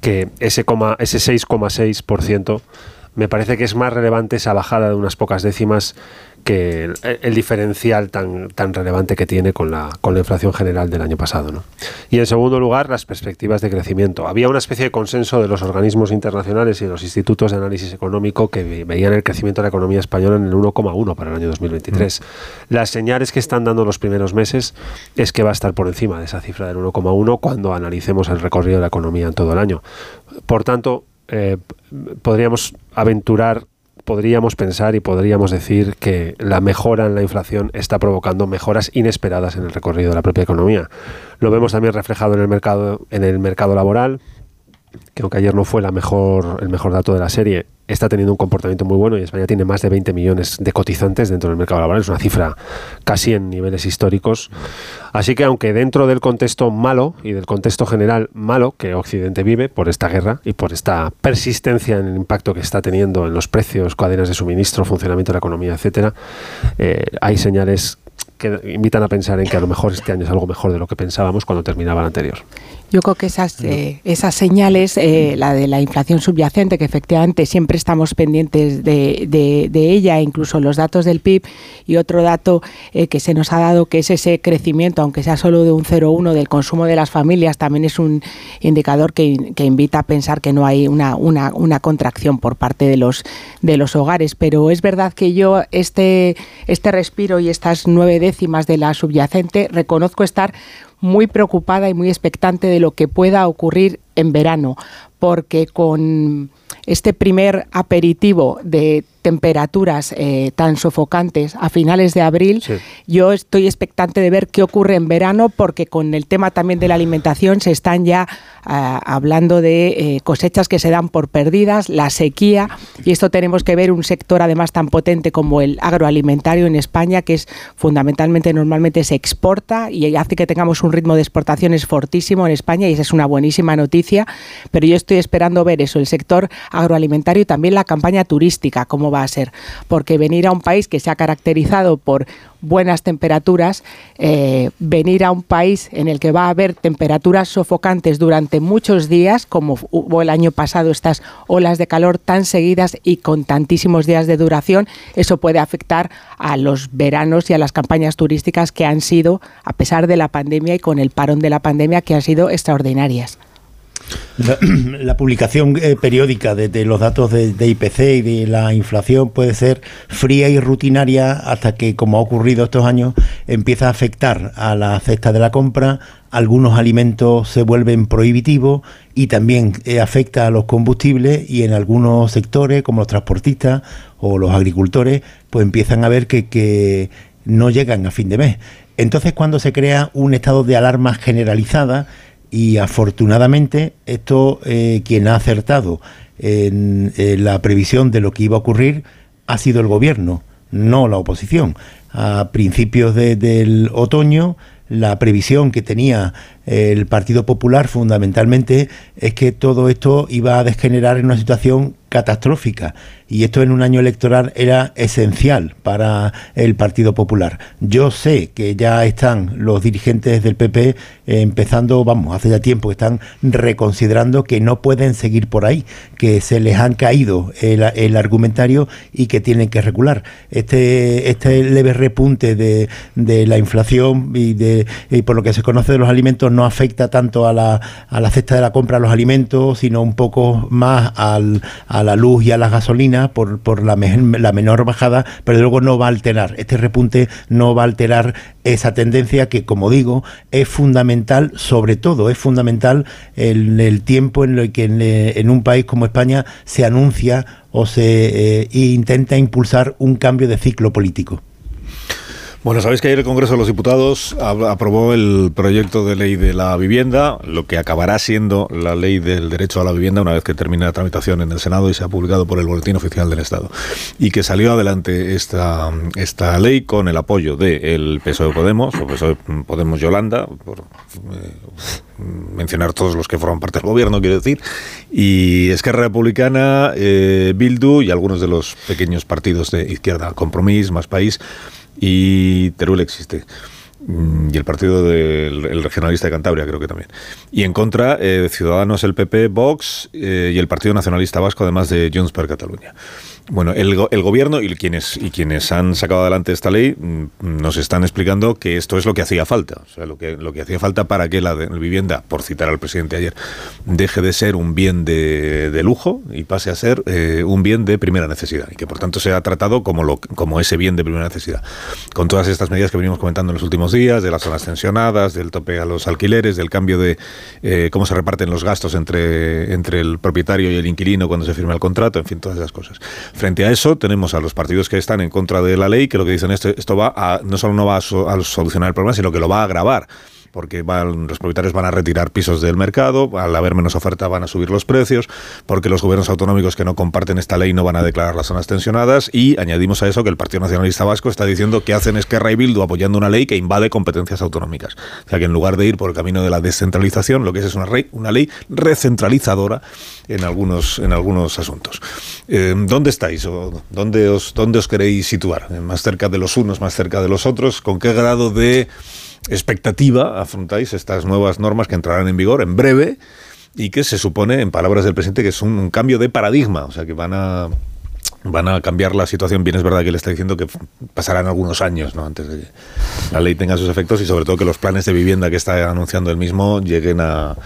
que ese, coma- ese 6,6% me parece que es más relevante esa bajada de unas pocas décimas que el, el diferencial tan, tan relevante que tiene con la, con la inflación general del año pasado. ¿no? Y en segundo lugar, las perspectivas de crecimiento. Había una especie de consenso de los organismos internacionales y de los institutos de análisis económico que ve- veían el crecimiento de la economía española en el 1,1 para el año 2023. Las señales que están dando los primeros meses es que va a estar por encima de esa cifra del 1,1 cuando analicemos el recorrido de la economía en todo el año. Por tanto, eh, podríamos aventurar, podríamos pensar y podríamos decir que la mejora en la inflación está provocando mejoras inesperadas en el recorrido de la propia economía. Lo vemos también reflejado en el mercado, en el mercado laboral, que aunque ayer no fue la mejor, el mejor dato de la serie, está teniendo un comportamiento muy bueno y España tiene más de 20 millones de cotizantes dentro del mercado laboral. Es una cifra casi en niveles históricos. Así que aunque dentro del contexto malo y del contexto general malo que Occidente vive por esta guerra y por esta persistencia en el impacto que está teniendo en los precios, cadenas de suministro, funcionamiento de la economía, etcétera, eh, hay señales que invitan a pensar en que a lo mejor este año es algo mejor de lo que pensábamos cuando terminaba el anterior. Yo creo que esas, eh, esas señales, eh, la de la inflación subyacente, que efectivamente siempre estamos pendientes de, de- de ella, incluso los datos del PIB, y otro dato eh, que se nos ha dado, que es ese crecimiento, aunque sea solo de un 0,1 del consumo de las familias, también es un indicador que, que invita a pensar que no hay una, una, una contracción por parte de los, de los hogares. Pero es verdad que yo este, este respiro y estas nueve décimas de la subyacente reconozco estar muy preocupada y muy expectante de lo que pueda ocurrir en verano, porque con este primer aperitivo de temperaturas eh, tan sofocantes a finales de abril, Sí. yo estoy expectante de ver qué ocurre en verano, porque con el tema también de la alimentación se están ya ah, hablando de eh, cosechas que se dan por perdidas, la sequía, y esto tenemos que ver un sector además tan potente como el agroalimentario en España, que es fundamentalmente, normalmente se exporta y hace que tengamos un ritmo de exportaciones fortísimo en España, y esa es una buenísima noticia, pero yo estoy esperando ver eso, el sector agroalimentario y también la campaña turística, cómo va a ser, porque venir a un país que se ha caracterizado por buenas temperaturas, eh, venir a un país en el que va a haber temperaturas sofocantes durante muchos días, como hubo el año pasado estas olas de calor tan seguidas y con tantísimos días de duración, eso puede afectar a los veranos y a las campañas turísticas que han sido, a pesar de la pandemia y con el parón de la pandemia, que han sido extraordinarias. La, publicación eh, periódica de, los datos de, de IPC y de la inflación puede ser fría y rutinaria hasta que, como ha ocurrido estos años, empieza a afectar a la cesta de la compra, algunos alimentos se vuelven prohibitivos y también eh, afecta a los combustibles y en algunos sectores, como los transportistas o los agricultores, pues empiezan a ver que, que no llegan a fin de mes. Entonces, cuando se crea un estado de alarma generalizada, y afortunadamente esto eh, quien ha acertado en, la previsión de lo que iba a ocurrir ha sido el gobierno, no la oposición. A principios de- del otoño la previsión que tenía el Partido Popular fundamentalmente es que todo esto iba a degenerar en una situación catastrófica y esto en un año electoral era esencial para el Partido Popular. Yo sé que ya están los dirigentes del PP empezando, vamos, hace ya tiempo que están reconsiderando que no pueden seguir por ahí, que se les han caído el, el argumentario y que tienen que regular. Este, este leve repunte de, de la inflación y, de, y por lo que se conoce de los alimentos no afecta tanto a la, a la cesta de la compra de los alimentos, sino un poco más al, a la luz y a la gasolina por, por la, la menor bajada, pero luego no va a alterar, este repunte no va a alterar esa tendencia que, como digo, es fundamental, sobre todo es fundamental en el tiempo en el que en, en un país como España se anuncia o se eh, intenta impulsar un cambio de ciclo político. Bueno, sabéis que ayer el Congreso de los Diputados aprobó el proyecto de ley de la vivienda, lo que acabará siendo la ley del derecho a la vivienda una vez que termine la tramitación en el Senado y sea publicado por el Boletín Oficial del Estado. Y que salió adelante esta, esta ley con el apoyo del PSOE E Podemos, o PSOE Podemos Yolanda, por eh, mencionar todos los que forman parte del gobierno, quiero decir, y Esquerra Republicana, eh, Bildu y algunos de los pequeños partidos de izquierda, Compromís, Más País y Teruel existe. Mm, Y el partido del el regionalista de Cantabria, creo que también. Y en contra, eh, Ciudadanos, el PP, Vox eh, y el Partido Nacionalista Vasco, además de Junts per Catalunya. Bueno, el, go- el gobierno y quienes, y quienes han sacado adelante esta ley mm, nos están explicando que esto es lo que hacía falta. O sea, lo que, lo que hacía falta para que la, vivienda, por citar al presidente ayer, deje de ser un bien de, de lujo y pase a ser eh, un bien de primera necesidad. Y que por tanto sea tratado como, lo, como ese bien de primera necesidad. Con todas estas medidas que venimos comentando en los últimos días, de las zonas tensionadas, del tope a los alquileres, del cambio de eh, cómo se reparten los gastos entre, entre el propietario y el inquilino cuando se firma el contrato, en fin, todas esas cosas. Frente a eso, tenemos a los partidos que están en contra de la ley, que lo que dicen es esto va a, no solo no va a, so- a solucionar el problema, sino que lo va a agravar porque los propietarios van a retirar pisos del mercado, al haber menos oferta van a subir los precios, porque los gobiernos autonómicos que no comparten esta ley no van a declarar las zonas tensionadas y añadimos a eso que el Partido Nacionalista Vasco está diciendo que hacen Esquerra y Bildu apoyando una ley que invade competencias autonómicas. O sea que en lugar de ir por el camino de la descentralización, lo que es es una, rey- una ley recentralizadora en algunos, en algunos asuntos. Eh, ¿Dónde estáis? ¿O dónde, os, ¿Dónde os queréis situar? ¿Más cerca de los unos, más cerca de los otros? ¿Con qué grado de expectativa afrontáis estas nuevas normas que entrarán en vigor en breve y que se supone, en palabras del presidente, que es un, cambio de paradigma, o sea, que van a van a cambiar la situación. Bien es verdad que le está diciendo que pasarán algunos años ¿no? antes de que la ley tenga sus efectos y sobre todo que los planes de vivienda que está anunciando el mismo lleguen a,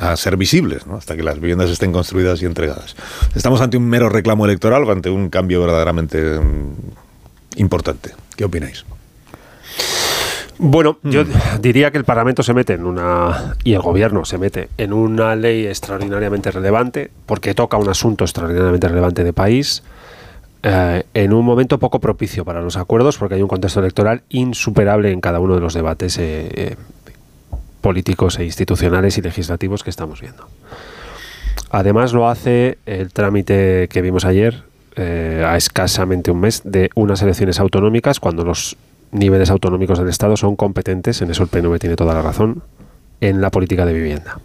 a ser visibles, ¿no? hasta que las viviendas estén construidas y entregadas. ¿Estamos ante un mero reclamo electoral o ante un cambio verdaderamente mm, importante? ¿Qué opináis? Bueno, yo diría que el Parlamento se mete en una. y el Gobierno se mete en una ley extraordinariamente relevante, porque toca un asunto extraordinariamente relevante de país, eh, en un momento poco propicio para los acuerdos, porque hay un contexto electoral insuperable en cada uno de los debates eh, eh, políticos e institucionales y legislativos que estamos viendo. Además, lo hace el trámite que vimos ayer, eh, a escasamente un mes, de unas elecciones autonómicas, cuando los niveles autonómicos del Estado son competentes, en eso el PNV tiene toda la razón, en la política de vivienda.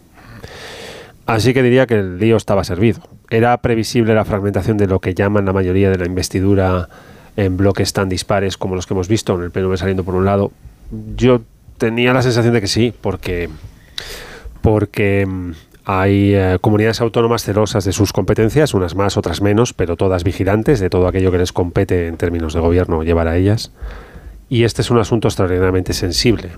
Así que diría que el lío estaba servido. Era previsible la fragmentación de lo que llaman la mayoría de la investidura en bloques tan dispares como los que hemos visto, en el PNV saliendo por un lado. Yo tenía la sensación de que sí, porque, porque mm, hay eh, comunidades autónomas celosas de sus competencias, unas más, otras menos, pero todas vigilantes de todo aquello que les compete en términos de gobierno llevar a ellas. Y este es un asunto extraordinariamente sensible.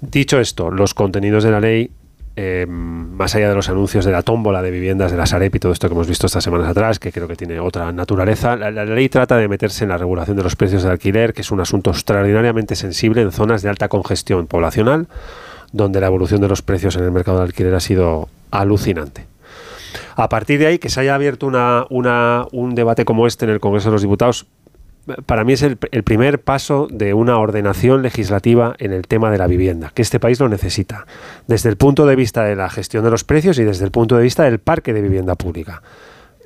Dicho esto, los contenidos de la ley, eh, más allá de los anuncios de la tómbola de viviendas de la Sareb y todo esto que hemos visto estas semanas atrás, que creo que tiene otra naturaleza, la, ley trata de meterse en la regulación de los precios del alquiler, que es un asunto extraordinariamente sensible en zonas de alta congestión poblacional, donde la evolución de los precios en el mercado del alquiler ha sido alucinante. A partir de ahí, que se haya abierto un debate como este en el Congreso de los Diputados, para mí es el, el primer paso de una ordenación legislativa en el tema de la vivienda, que este país lo necesita, desde el punto de vista de la gestión de los precios y desde el punto de vista del parque de vivienda pública.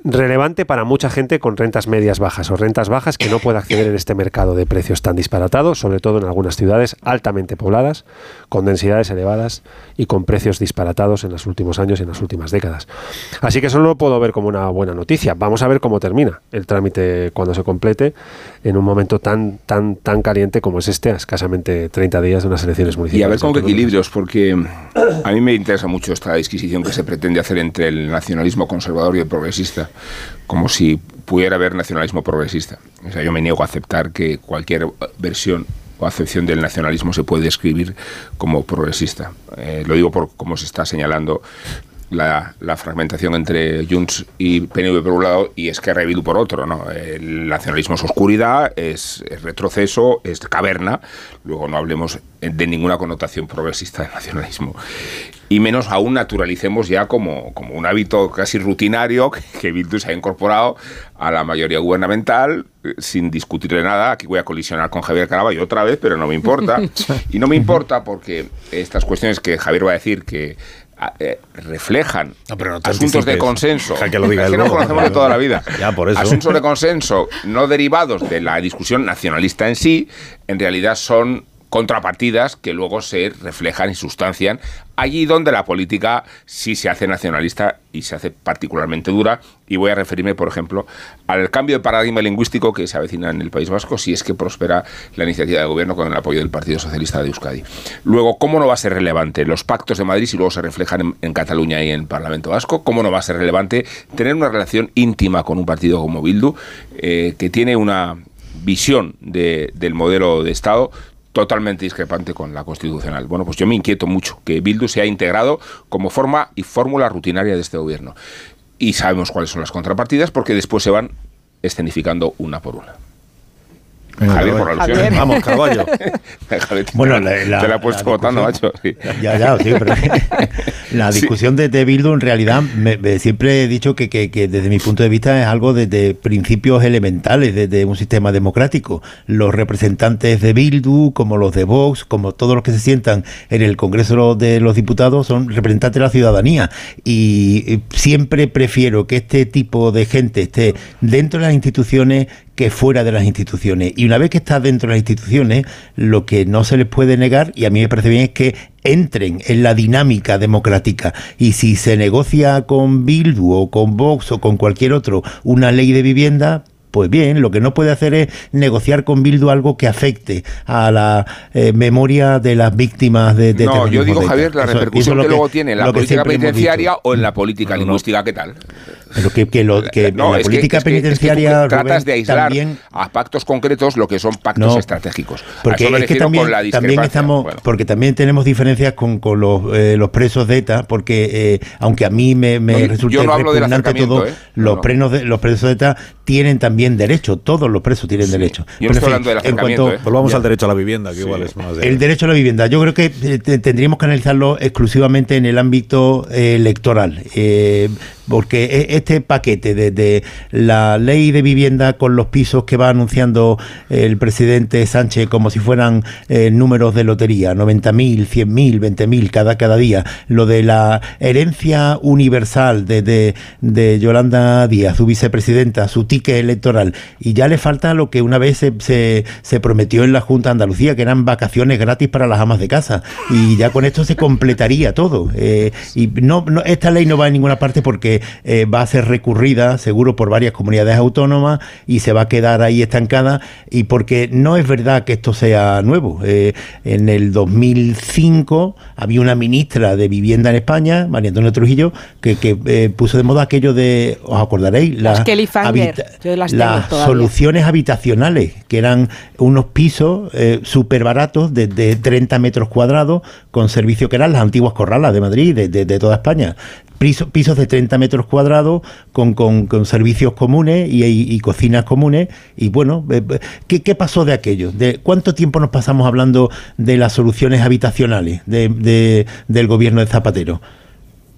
Relevante para mucha gente con rentas medias bajas o rentas bajas que no puede acceder en este mercado de precios tan disparatados, sobre todo en algunas ciudades altamente pobladas, con densidades elevadas y con precios disparatados en los últimos años y en las últimas décadas. Así que eso no lo puedo ver como una buena noticia. Vamos a ver cómo termina el trámite cuando se complete en un momento tan tan tan caliente como es este, a escasamente 30 días de unas elecciones Y municipales. a ver con qué equilibrios, porque a mí me interesa mucho esta disquisición que se pretende hacer entre el nacionalismo conservador y el como si pudiera haber nacionalismo progresista. O sea, yo me niego a aceptar que cualquier versión o acepción del nacionalismo se puede describir como progresista. Eh, lo digo por cómo se está señalando la, la fragmentación entre Junts y PNV por un lado y Esquerra y Bildu por otro. ¿no? El nacionalismo es oscuridad, es, es retroceso, es caverna. Luego no hablemos de ninguna connotación progresista del nacionalismo. Y menos aún naturalicemos ya como, como un hábito casi rutinario que, que Bildu se ha incorporado a la mayoría gubernamental sin discutirle nada. Aquí voy a colisionar con Javier Caraballo otra vez, pero no me importa. Y no me importa porque estas cuestiones que Javier va a decir que eh, reflejan No, pero no asuntos de consenso. Que lo diga es que luego. conocemos de toda la vida. Ya, por eso. Asuntos de consenso no derivados de la discusión nacionalista en sí, en realidad son contrapartidas que luego se reflejan y sustancian allí donde la política sí se hace nacionalista y se hace particularmente dura. Y voy a referirme, por ejemplo, al cambio de paradigma lingüístico que se avecina en el País Vasco si es que prospera la iniciativa de gobierno con el apoyo del Partido Socialista de Euskadi. Luego, ¿cómo no va a ser relevante los pactos de Madrid si luego se reflejan en, Cataluña y en el Parlamento Vasco? ¿Cómo no va a ser relevante tener una relación íntima con un partido como Bildu, eh, que tiene una visión de- del modelo de Estado totalmente discrepante con la constitucional. Bueno, pues yo me inquieto mucho que Bildu se ha integrado como forma y fórmula rutinaria de este gobierno. Y sabemos cuáles son las contrapartidas porque después se van escenificando una por una. Venga, Javier, por alusión. Javier. Vamos, te Bueno, la, te la he puesto la votando, discusión- macho. sí. Ya, ya, sí, pero la Sí. discusión de, de Bildu en realidad me- me- siempre he dicho que, que- que desde mi punto de vista es algo de, de principios elementales de, de un sistema democrático. Los representantes de Bildu, como los de Vox, como todos los que se sientan en el Congreso de los Diputados, son representantes de la ciudadanía. Y eh, siempre prefiero que este tipo de gente esté dentro de las instituciones que fuera de las instituciones. Y una vez que está dentro de las instituciones, lo que no se les puede negar, y a mí me parece bien, es que entren en la dinámica democrática. Y si se negocia con Bildu o con Vox o con cualquier otro una ley de vivienda, pues bien, lo que no puede hacer es negociar con Bildu algo que afecte a la eh, memoria de las víctimas de, de No, yo digo. Javier, la Eso- eso es repercusión lo que, luego tiene en la política penitenciaria o en la política lingüística, ¿qué tal? Pero que, que lo- que No, en la es que- política es que- es que tú penitenciaria tratas Rubén, de aislar también a pactos concretos lo que son pactos No, estratégicos. Porque es que también, con la también estamos, Bueno. porque también tenemos diferencias con, con los, eh, los presos de ETA, porque eh, aunque a mí me, me No, resulta no repugnante todo, ¿eh? Los, no. presos de, los presos de ETA tienen también derecho, todos los presos tienen derecho. Yo Pero, estoy en fin, hablando del en cuanto- ¿eh? Volvamos Ya. al derecho a la vivienda, que igual es más de... El derecho a la vivienda, yo creo que eh, te- tendríamos que analizarlo exclusivamente en el ámbito eh, electoral, eh, porque e- este paquete de, la ley de vivienda con los pisos que va anunciando el presidente Sánchez como si fueran eh, números de lotería, 90.000, 100.000, 20.000 cada, cada día, lo de la herencia universal de, de, de Yolanda Díaz, su vicepresidenta, su ticket electoral, y ya le falta lo que una vez se, se, se prometió en la Junta de Andalucía, que eran vacaciones gratis para las amas de casa, y ya con esto se completaría todo. Eh, y no, no, esta ley no va a ninguna parte porque eh, va a ser recurrida, seguro, por varias comunidades autónomas y se va a quedar ahí estancada, y porque no es verdad que esto sea nuevo. Eh, en el 2005 había una ministra de Vivienda en España, María Antonia Trujillo, que, que eh, puso de moda aquello de, os acordaréis, Las Fanger, soluciones habitacionales, que eran unos pisos súper baratos de, de 30 metros cuadrados, con servicio que eran las antiguas corralas de Madrid, de, de- de toda España. Piso- pisos de 30 metros cuadrados con, con- con servicios comunes y, y- y cocinas comunes. Y bueno, eh, eh, ¿qué, qué pasó de aquello? ¿De ¿Cuánto tiempo nos pasamos hablando de las soluciones habitacionales de- de- del gobierno de Zapatero?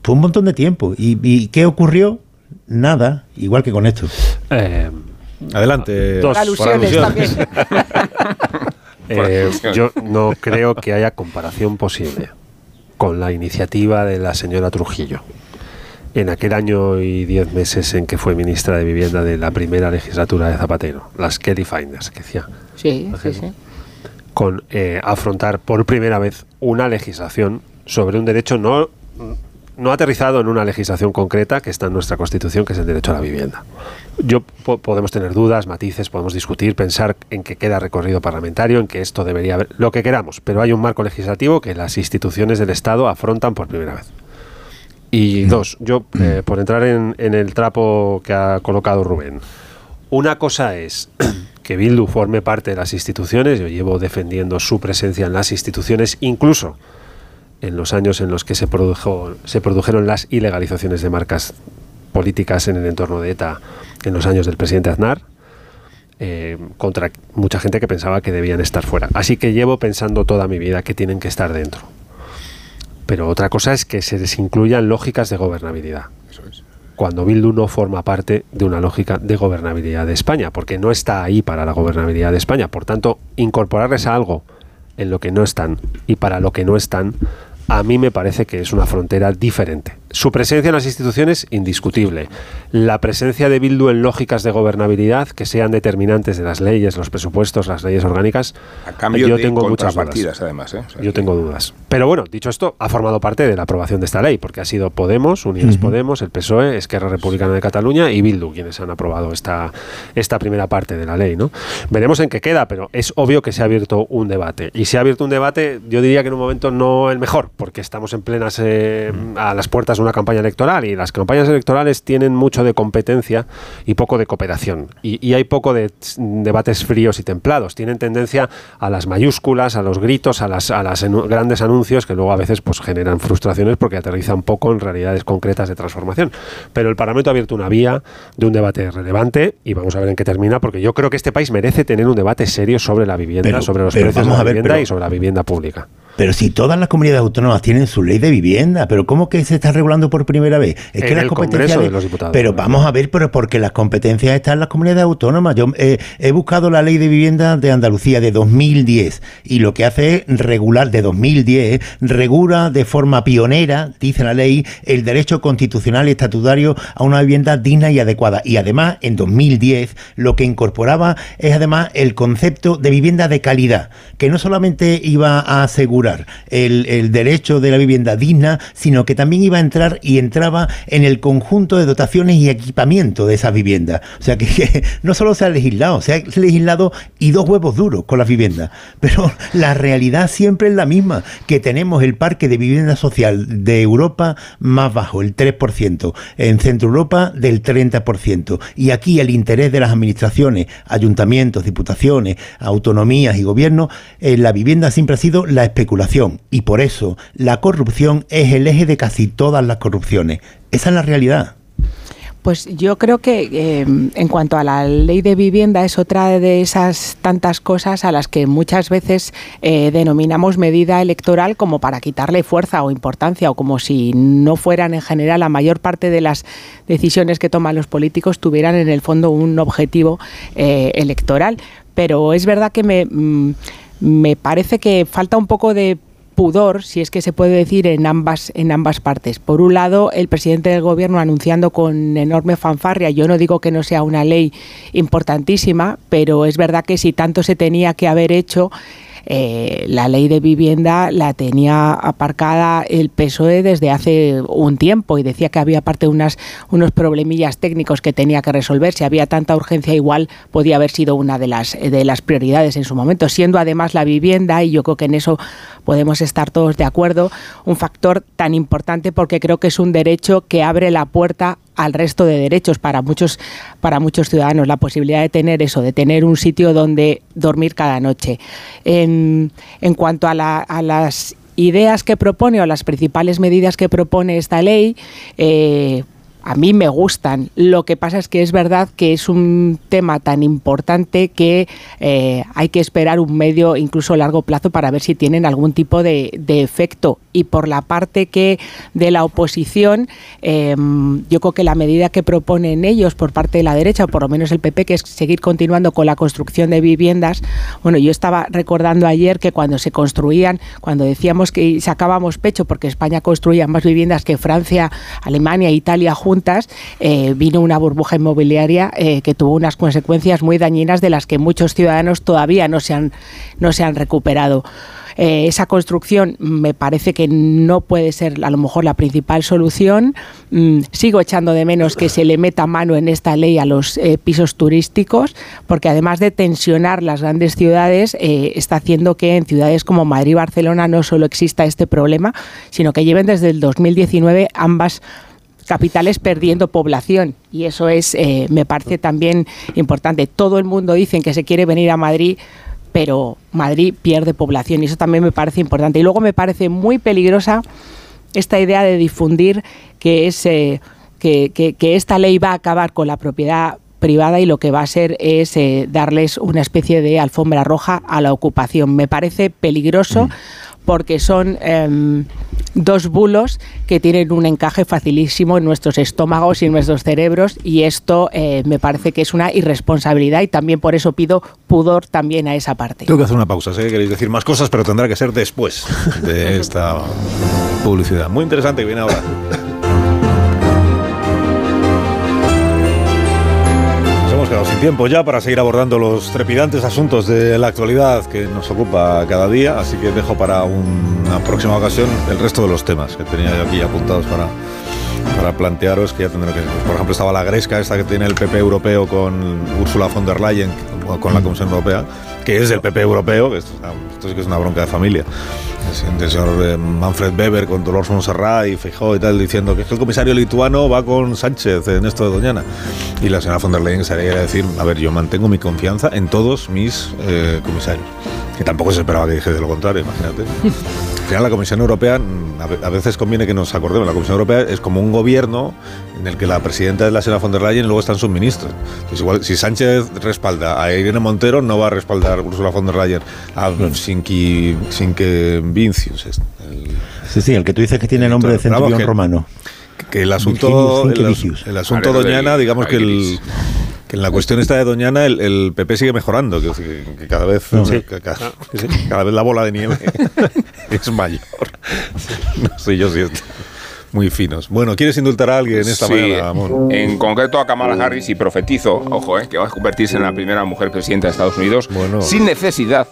Fue un montón de tiempo. ¿Y, y qué ocurrió? Nada, igual que con esto. Eh, Adelante. Dos. por Alusiones alusiones. también. Eh, yo no creo que haya comparación posible con la iniciativa de la señora Trujillo. En aquel año y diez meses en que fue ministra de Vivienda de la primera legislatura de Zapatero, las Kelly Finders, que decía, Sí, sí, sí. con eh, afrontar por primera vez una legislación sobre un derecho no, no aterrizado en una legislación concreta que está en nuestra Constitución, que es el derecho a la vivienda. Yo po- podemos tener dudas, matices, podemos discutir, pensar en que queda recorrido parlamentario, en que esto debería haber, lo que queramos, pero hay un marco legislativo que las instituciones del Estado afrontan por primera vez. Y dos, yo, eh, por entrar en, en el trapo que ha colocado Rubén, una cosa es que Bildu forme parte de las instituciones, yo llevo defendiendo su presencia en las instituciones, incluso en los años en los que se, produjo, se produjeron las ilegalizaciones de marcas políticas en el entorno de ETA en los años del presidente Aznar, eh, contra mucha gente que pensaba que debían estar fuera. Así que llevo pensando toda mi vida que tienen que estar dentro. Pero otra cosa es que se les incluyan lógicas de gobernabilidad. Cuando Bildu no forma parte de una lógica de gobernabilidad de España, porque no está ahí para la gobernabilidad de España. Por tanto, incorporarles a algo en lo que no están y para lo que no están, a mí me parece que es una frontera diferente. Su presencia en las instituciones, indiscutible. La presencia de Bildu en lógicas de gobernabilidad que sean determinantes de las leyes, los presupuestos, las leyes orgánicas, A cambio yo de tengo muchas dudas. además. ¿eh? O sea, Yo tengo dudas. Pero bueno, dicho esto, ha formado parte de la aprobación de esta ley, porque ha sido Podemos, Unidas. Podemos, el PSOE, Esquerra Republicana de Cataluña y Bildu quienes han aprobado esta, esta primera parte de la ley. ¿no? Veremos en qué queda, pero es obvio que se ha abierto un debate. Y se ha abierto un debate, yo diría que en un momento no el mejor, porque estamos en plenas eh, a las puertas de una campaña electoral y las campañas electorales tienen mucho de competencia y poco de cooperación. Y, y hay poco de debates fríos y templados. Tienen tendencia a las mayúsculas, a los gritos, a las, a las enu- grandes anuncios que luego a veces pues, generan frustraciones porque aterrizan poco en realidades concretas de transformación. Pero el Parlamento ha abierto una vía de un debate relevante y vamos a ver en qué termina, porque yo creo que este país merece tener un debate serio sobre la vivienda, Pero- sobre los precios de la ver, vivienda pero- y sobre la vivienda pública. Pero si todas las comunidades autónomas tienen su ley de vivienda, pero ¿cómo que se está regulando por primera vez? Es En el Congreso de los Diputados. Pero vamos a ver, pero porque las competencias están en las comunidades autónomas. Yo eh, he buscado la ley de vivienda de Andalucía de 2010 y lo que hace es regular de 2010, eh, regula de forma pionera, dice la ley, el derecho constitucional y estatutario a una vivienda digna y adecuada. Y además, en 2010, lo que incorporaba es además el concepto de vivienda de calidad, que no solamente iba a asegurar el, derecho de la vivienda digna, sino que también iba a entrar y entraba en el conjunto de dotaciones y equipamiento de esas viviendas. O sea que, no solo se ha legislado, se ha legislado y dos huevos duros con las viviendas, pero la realidad siempre es la misma, que tenemos el parque de vivienda social de Europa más bajo, el 3%, en Centro Europa del 30%, y aquí el interés de las administraciones, ayuntamientos, diputaciones, autonomías y gobiernos, en la vivienda siempre ha sido la especulación, y por eso la corrupción es el eje de casi todas las corrupciones. Esa es la realidad. Pues yo creo que eh, en cuanto a la ley de vivienda es otra de esas tantas cosas a las que muchas veces eh, denominamos medida electoral como para quitarle fuerza o importancia o como si no fueran en general la mayor parte de las decisiones que toman los políticos tuvieran en el fondo un objetivo eh, electoral. Pero es verdad que me, mm, me parece que falta un poco de pudor, si es que se puede decir, en ambas, en ambas partes. Por un lado, el presidente del gobierno anunciando con enorme fanfarria, yo no digo que no sea una ley importantísima, pero es verdad que si tanto se tenía que haber hecho, eh, la ley de vivienda la tenía aparcada el PSOE desde hace un tiempo y decía que había aparte unas, unos problemillas técnicos que tenía que resolver. Si había tanta urgencia, igual podía haber sido una de las, de las prioridades en su momento, siendo además la vivienda, y yo creo que en eso podemos estar todos de acuerdo, un factor tan importante porque creo que es un derecho que abre la puerta al resto de derechos para muchos para muchos ciudadanos la posibilidad de tener eso de tener un sitio donde dormir cada noche. En, cuanto a las ideas que propone o las principales medidas que propone esta ley eh, a mí me gustan. Lo que pasa es que es verdad que es un tema tan importante que eh, hay que esperar un medio, incluso largo plazo, para ver si tienen algún tipo de, efecto. Y por la parte que de la oposición, eh, yo creo que la medida que proponen ellos por parte de la derecha, o por lo menos el PP, que es seguir continuando con la construcción de viviendas. Bueno, yo estaba recordando ayer que cuando se construían, cuando decíamos que sacábamos pecho porque España construía más viviendas que Francia, Alemania, Italia juntas, eh, vino una burbuja inmobiliaria eh, que tuvo unas consecuencias muy dañinas de las que muchos ciudadanos todavía no se han, no se han recuperado. Eh, esa construcción me parece que no puede ser a lo mejor la principal solución. Mm, sigo echando de menos que se le meta mano en esta ley a los pisos turísticos, porque además de tensionar las grandes ciudades, está haciendo que en ciudades como Madrid y Barcelona no solo exista este problema, sino que lleven desde el 2019 ambas capitales perdiendo población y eso es eh, me parece también importante todo el mundo dice que se quiere venir a Madrid pero Madrid pierde población y eso también me parece importante. Y luego me parece muy peligrosa esta idea de difundir que, es, eh, que, esta ley va a acabar con la propiedad privada y lo que va a ser es eh, darles una especie de alfombra roja a la ocupación. Me parece peligroso porque son em, dos bulos que tienen un encaje facilísimo en nuestros estómagos y en nuestros cerebros y esto eh, me parece que es una irresponsabilidad y también por eso pido pudor también a esa parte. Tengo que hacer una pausa, sé que queréis decir más cosas, pero tendrá que ser después de esta publicidad. Muy interesante que viene ahora. Sin tiempo ya para seguir abordando los trepidantes asuntos de la actualidad que nos ocupa cada día, así que dejo para una próxima ocasión el resto de los temas que tenía yo aquí apuntados para, para plantearos, que ya tendré que... Por ejemplo, estaba la gresca esta que tiene el PP europeo con Ursula von der Leyen, con la Comisión Europea, que es del PP europeo, esto, es una- esto sí que es una bronca de familia. El señor eh, Manfred Weber con Dolores Montserrat y Feijóo y tal, diciendo que es que el comisario lituano va con Sánchez en esto de Doñana. Y la señora von der Leyen salía a decir, a ver, yo mantengo mi confianza en todos mis eh, comisarios. Que tampoco se esperaba que dijese lo contrario, imagínate. Al final la Comisión Europea, mm, a ve- a veces conviene que nos acordemos, la Comisión Europea es como un gobierno en el que la presidenta es la señora von der Leyen y luego están sus ministros. Entonces, igual, si Sánchez respalda a Irene Montero, no va a respaldar Ursula von der Leyen a Sinke Vincius. el- Sí, sí, el que tú dices que tiene nombre de centurión romano. que el asunto, el, el asunto Doñana, digamos que, el. Que en la cuestión esta de Doñana el, el PP sigue mejorando, que, que- que cada vez Sí. que- que- cada vez la bola de nieve es mayor. No sé yo si es muy finos. Bueno, ¿quieres indultar a alguien esta Sí, mañana, amor? en concreto a Kamala Harris y profetizo, ojo, eh, que va a convertirse en la primera mujer presidenta de Estados Unidos Bueno. sin necesidad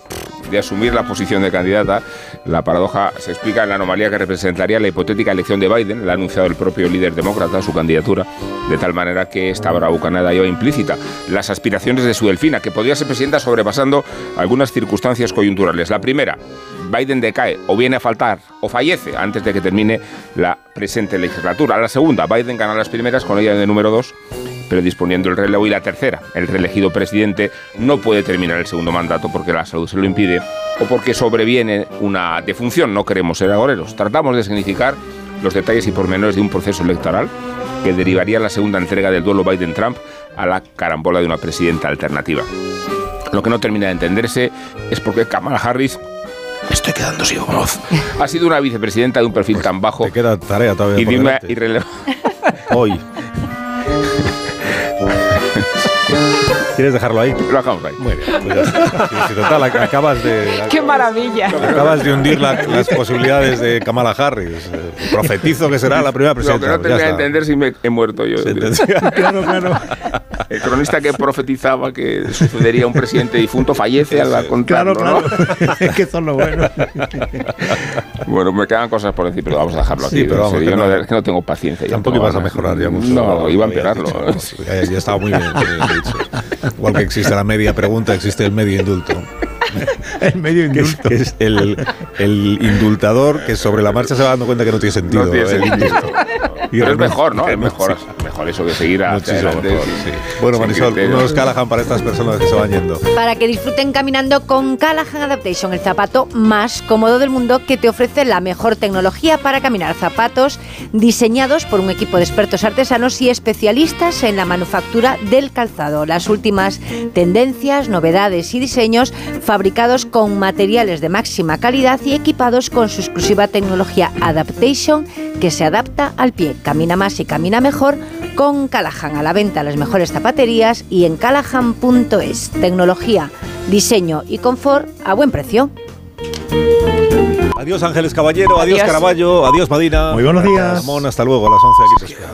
de asumir la posición de candidata. La paradoja se explica en la anomalía que representaría la hipotética elección de Biden, la ha anunciado el propio líder demócrata, su candidatura, de tal manera que esta bravucanada lleva implícita las aspiraciones de su delfina, que podría ser presidenta sobrepasando algunas circunstancias coyunturales. La primera, Biden decae o viene a faltar o fallece antes de que termine la presente legislatura. La segunda, Biden gana las primeras con ella de número dos, pero disponiendo el relevo. Y la tercera, el reelegido presidente no puede terminar el segundo mandato porque la salud se lo impide o porque sobreviene una defunción. No queremos ser agoreros. Tratamos de significar los detalles y pormenores de un proceso electoral que derivaría la segunda entrega del duelo Biden-Trump a la carambola de una presidenta alternativa. Lo que no termina de entenderse es por qué Kamala Harris me estoy quedando sin voz. Ha sido una vicepresidenta de un perfil tan bajo Te queda tarea todavía y por de una delante. irrele- Hoy. ¿Quieres dejarlo ahí? Lo dejamos ahí. Muy bien. pues ya está. Sí, sí, total, ac- acabas de... ¡Qué maravilla! Acabas de hundir la- las posibilidades de Kamala Harris. Eh, Profetizo que será la primera Lo que presidenta. no termina de está. entender si me he muerto yo. claro, claro. El cronista que profetizaba que sucedería un presidente difunto fallece al Claro, contarlo, claro. ¿no? es que son lo bueno. Bueno, me quedan cosas por decir, pero vamos a dejarlo Sí, aquí. pero vamos, yo no- no, es que no tengo paciencia. ya Tampoco ibas a mejorar ya mucho. No, iba a empeorarlo. ya estaba muy bien. Dicho. Igual que existe la media pregunta, existe el medio indulto. El medio Que es, indulto. que es el, el indultador que sobre la marcha se va dando cuenta que no tiene sentido. No tiene el sentido. indulto. Y Pero es mejor, ¿no? Es Sí. Mejor, eso que seguir hacia Muchísimo adelante. mejor, sin- sí. Bueno, Marisol, criterio. unos Callahan para estas personas que se van yendo. Para que disfruten caminando con Callahan Adaptation, el zapato más cómodo del mundo que te ofrece la mejor tecnología para caminar. Zapatos diseñados por un equipo de expertos artesanos y especialistas en la manufactura del calzado. Las últimas tendencias, novedades y diseños fabricados con materiales de máxima calidad y equipados con su exclusiva tecnología Adaptation que se adapta al pie. Camina más y camina mejor con Callahan a la venta las mejores zapaterías y en callahan.es. Tecnología, diseño y confort a buen precio. Adiós Ángeles Caballero, adiós, Adiós. Caraballo, adiós Madina. Muy buenos días. Ramón, hasta luego, a las 11 aquí.